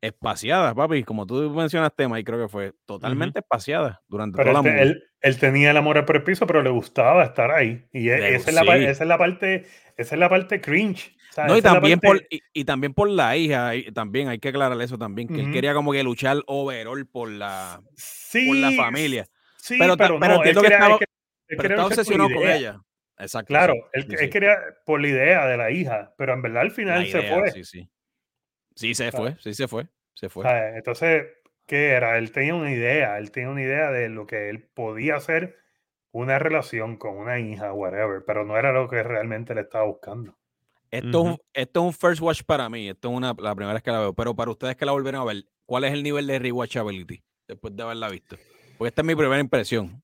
espaciada, papi, como tú mencionaste, Mike, creo que fue totalmente espaciada durante Pero toda él, la te- movie. él- él tenía el amor por el piso, pero le gustaba estar ahí. Y Le esa, es la, sí. esa es la parte, esa es la parte cringe. o sea, No, y la también, parte- por, y, y también por la hija, y también hay que aclarar eso también, que él Ujú. quería como que luchar overall por la, sí, por la familia. Sí, Pero pero, pero no, él entiendo que estaba- él quería- él Pero por obsesionado la con ella. Exacto. Claro, sí, él, sí, él sí. quería por la idea de la hija, pero en verdad al final se idea, fue. Sí, sí. Sí, se fue, sí se fue, se fue. ¿sabes? Entonces, ¿qué era? Él tenía una idea, él tenía una idea de lo que él podía hacer una relación con una hija, whatever, pero no era lo que realmente le estaba buscando. Esto, es un, esto es un first watch para mí, esto es una, la primera vez que la veo, pero para ustedes que la volvieron a ver, ¿cuál es el nivel de rewatchability después de haberla visto? Porque esta es mi primera impresión.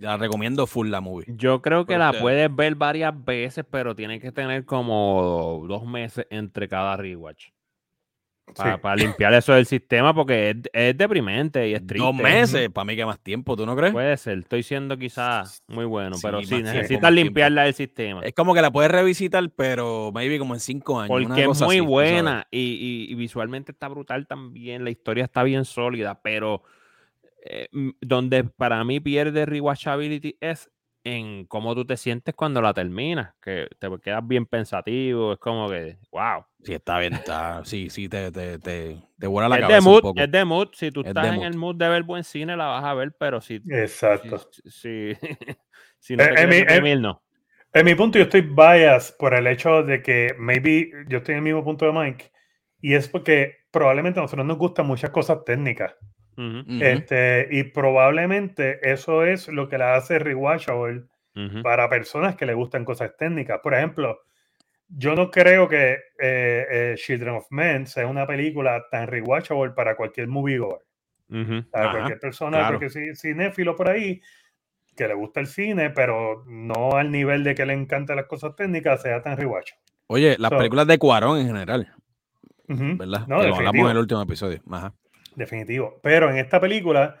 La recomiendo full la movie. Yo creo que la puedes ver varias veces, pero tiene que tener como dos meses entre cada rewatch. Para limpiar eso del sistema, porque es, deprimente y es triste. Dos meses, para mí que más tiempo, ¿tú no crees? Puede ser, estoy siendo quizás muy bueno, pero sí, necesitas limpiarla del sistema. Es como que la puedes revisitar, pero maybe como en cinco años. Porque es muy buena y, visualmente está brutal también, la historia está bien sólida, pero eh, donde para mí pierde rewatchability es en cómo tú te sientes cuando la terminas, que te quedas bien pensativo, es como que, wow. Sí, está bien, está, sí, sí, te, te, te, te vuela la es cabeza de mood, un poco. Es de mood, si tú estás en el mood de ver buen cine, la vas a ver, pero si... Exacto. Si, si, no te en, mi, no. En mi punto, yo estoy biased por el hecho de que maybe yo estoy en el mismo punto de Mike, y es porque probablemente a nosotros nos gustan muchas cosas técnicas. Este, y probablemente eso es lo que la hace rewatchable para personas que le gustan cosas técnicas. Por ejemplo, yo no creo que eh, eh, Children of Men sea una película tan rewatchable para cualquier moviegoer. Para cualquier persona, porque si cinéfilo por ahí que le gusta el cine, pero no al nivel de que le encantan las cosas técnicas, sea tan rewatchable. Oye, las películas de Cuarón en general, ¿verdad? No, lo hablamos en el último episodio. Definitivo. Pero en esta película,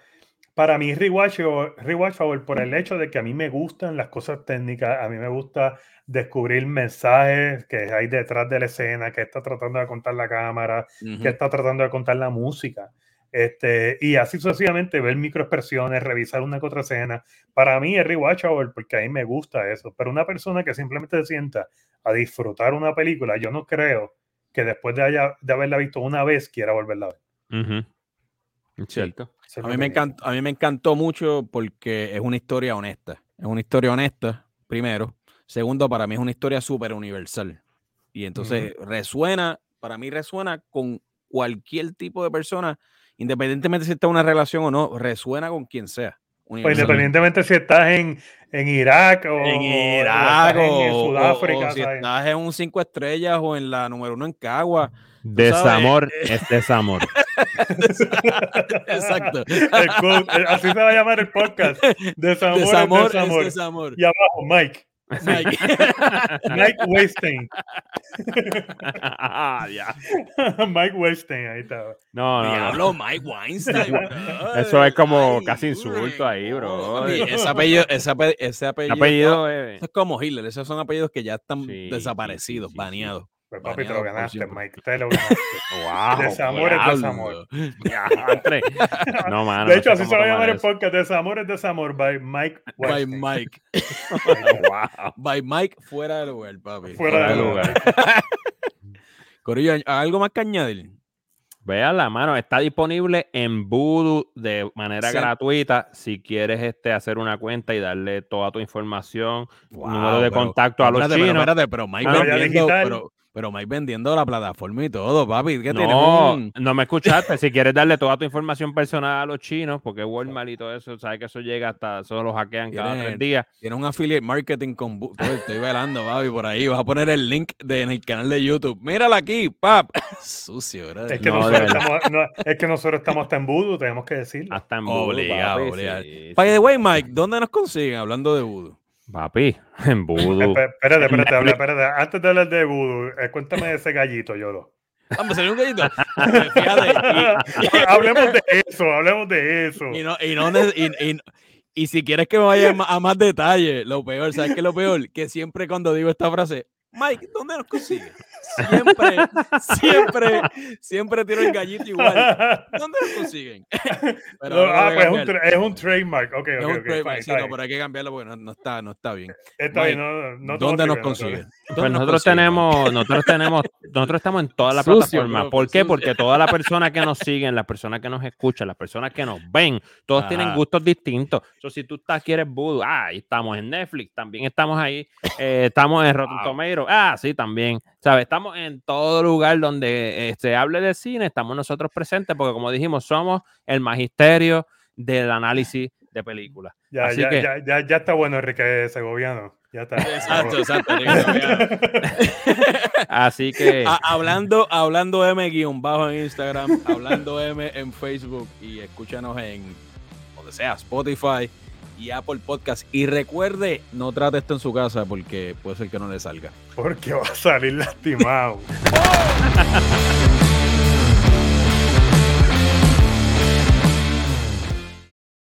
para mí es rewatchable, por el hecho de que a mí me gustan las cosas técnicas, a mí me gusta descubrir mensajes que hay detrás de la escena, que está tratando de contar la cámara, que está tratando de contar la música. Este, y así sucesivamente ver microexpresiones, revisar una que otra escena. Para mí es rewatchable porque a mí me gusta eso. Pero una persona que simplemente se sienta a disfrutar una película, yo no creo que después de, haya, de haberla visto una vez quiera volverla a ver. Cierto. A mí, me encantó, a mí me encantó mucho porque es una historia honesta. Es una historia honesta, primero. Segundo, para mí es una historia súper universal. Y entonces resuena, para mí resuena con cualquier tipo de persona, independientemente si está en una relación o no, resuena con quien sea. Pues independientemente si estás en, en Irak o en Irak o, en Sudáfrica. O, si estás en un cinco estrellas o en la número uno en Cagua. Desamor es desamor. Exacto. así se va a llamar el podcast. Desamor, es desamor. desamor. Y abajo, Mike. Mike, Mike Weinstein. ah, ya. Mike Weinstein, ahí está. No, no. Diablo, Mike Weinstein. Eso es como casi insulto ahí, bro. Ese apellido, ese apellido, ese apellido, es como Hitler. Esos son apellidos que ya están desaparecidos, baneados. Pues papi, te lo ganaste, Mike. Te lo ganaste. wow. Desamor es desamor. no, mano. De hecho, así se va a llamar el podcast. Desamor es desamor by Mike By Mike. wow. By Mike fuera de lugar, papi. Fuera, de lugar. Corillo, ¿algo más que añadir? la mano. Está disponible en Voodoo de manera gratuita. Si quieres este, hacer una cuenta y darle toda tu información, número de contacto a los chinos. Pero, espérate, pero Mike, pero, pero Mike vendiendo la plataforma y todo, papi. ¿qué no, no me escuchaste. si quieres darle toda tu información personal a los chinos, porque Walmart y todo eso, sabes que eso llega hasta, solo lo hackean cada tres días. Tiene un affiliate marketing con. Estoy velando, papi, por ahí. Vas a poner el link de, en el canal de YouTube. Mírala aquí, pap. Sucio, ¿verdad? Es que, nosotros estamos, es que nosotros estamos hasta en Voodoo, tenemos que decirlo. Hasta en Voodoo. Obligado, obligado. By the way, Mike, ¿dónde nos consiguen hablando de Voodoo? Papi, en Voodoo. Espérate, espérate, habla, espérate. Antes de hablar de Voodoo, eh, cuéntame de ese gallito, Yolo. Vamos, salió un gallito. hablemos de eso, hablemos de eso. Y, no, y, no, y, y, si quieres que me vaya a más detalle, lo peor, ¿sabes qué es lo peor? Que siempre cuando digo esta frase, Mike, ¿dónde nos consigue? Siempre, siempre, siempre tiro el gallito igual. ¿Dónde lo consiguen? Pero ah, pues es un, es un, trademark. Okay, es un trademark, sí, no, pero hay que cambiarlo porque no, no, está, no está bien. Está bien, no, no ¿Dónde nos consiguen? Pues nosotros tenemos, nosotros tenemos, nosotros estamos en todas las plataformas. ¿Por qué? Porque todas las personas que nos siguen, las personas que nos escuchan, las personas que nos ven, todos tienen gustos distintos. So, si tú estás, quieres voodoo, ah, ahí estamos en Netflix, también estamos ahí, eh, estamos en Rotten Tomatoes, ah, sí, también. ¿Sabes? Estamos en todo lugar donde eh, se hable de cine, estamos nosotros presentes, porque como dijimos, somos el magisterio del análisis de películas. Ya, ya, ya, ya, está bueno Enrique Segoviano. Ya está. Exacto, exacto. Así que. hablando, hablando M guion bajo en Instagram, hablando M en Facebook y escúchanos en donde sea, Spotify y Apple Podcast. Y recuerde, no trate esto en su casa porque puede ser que no le salga. Porque va a salir lastimado.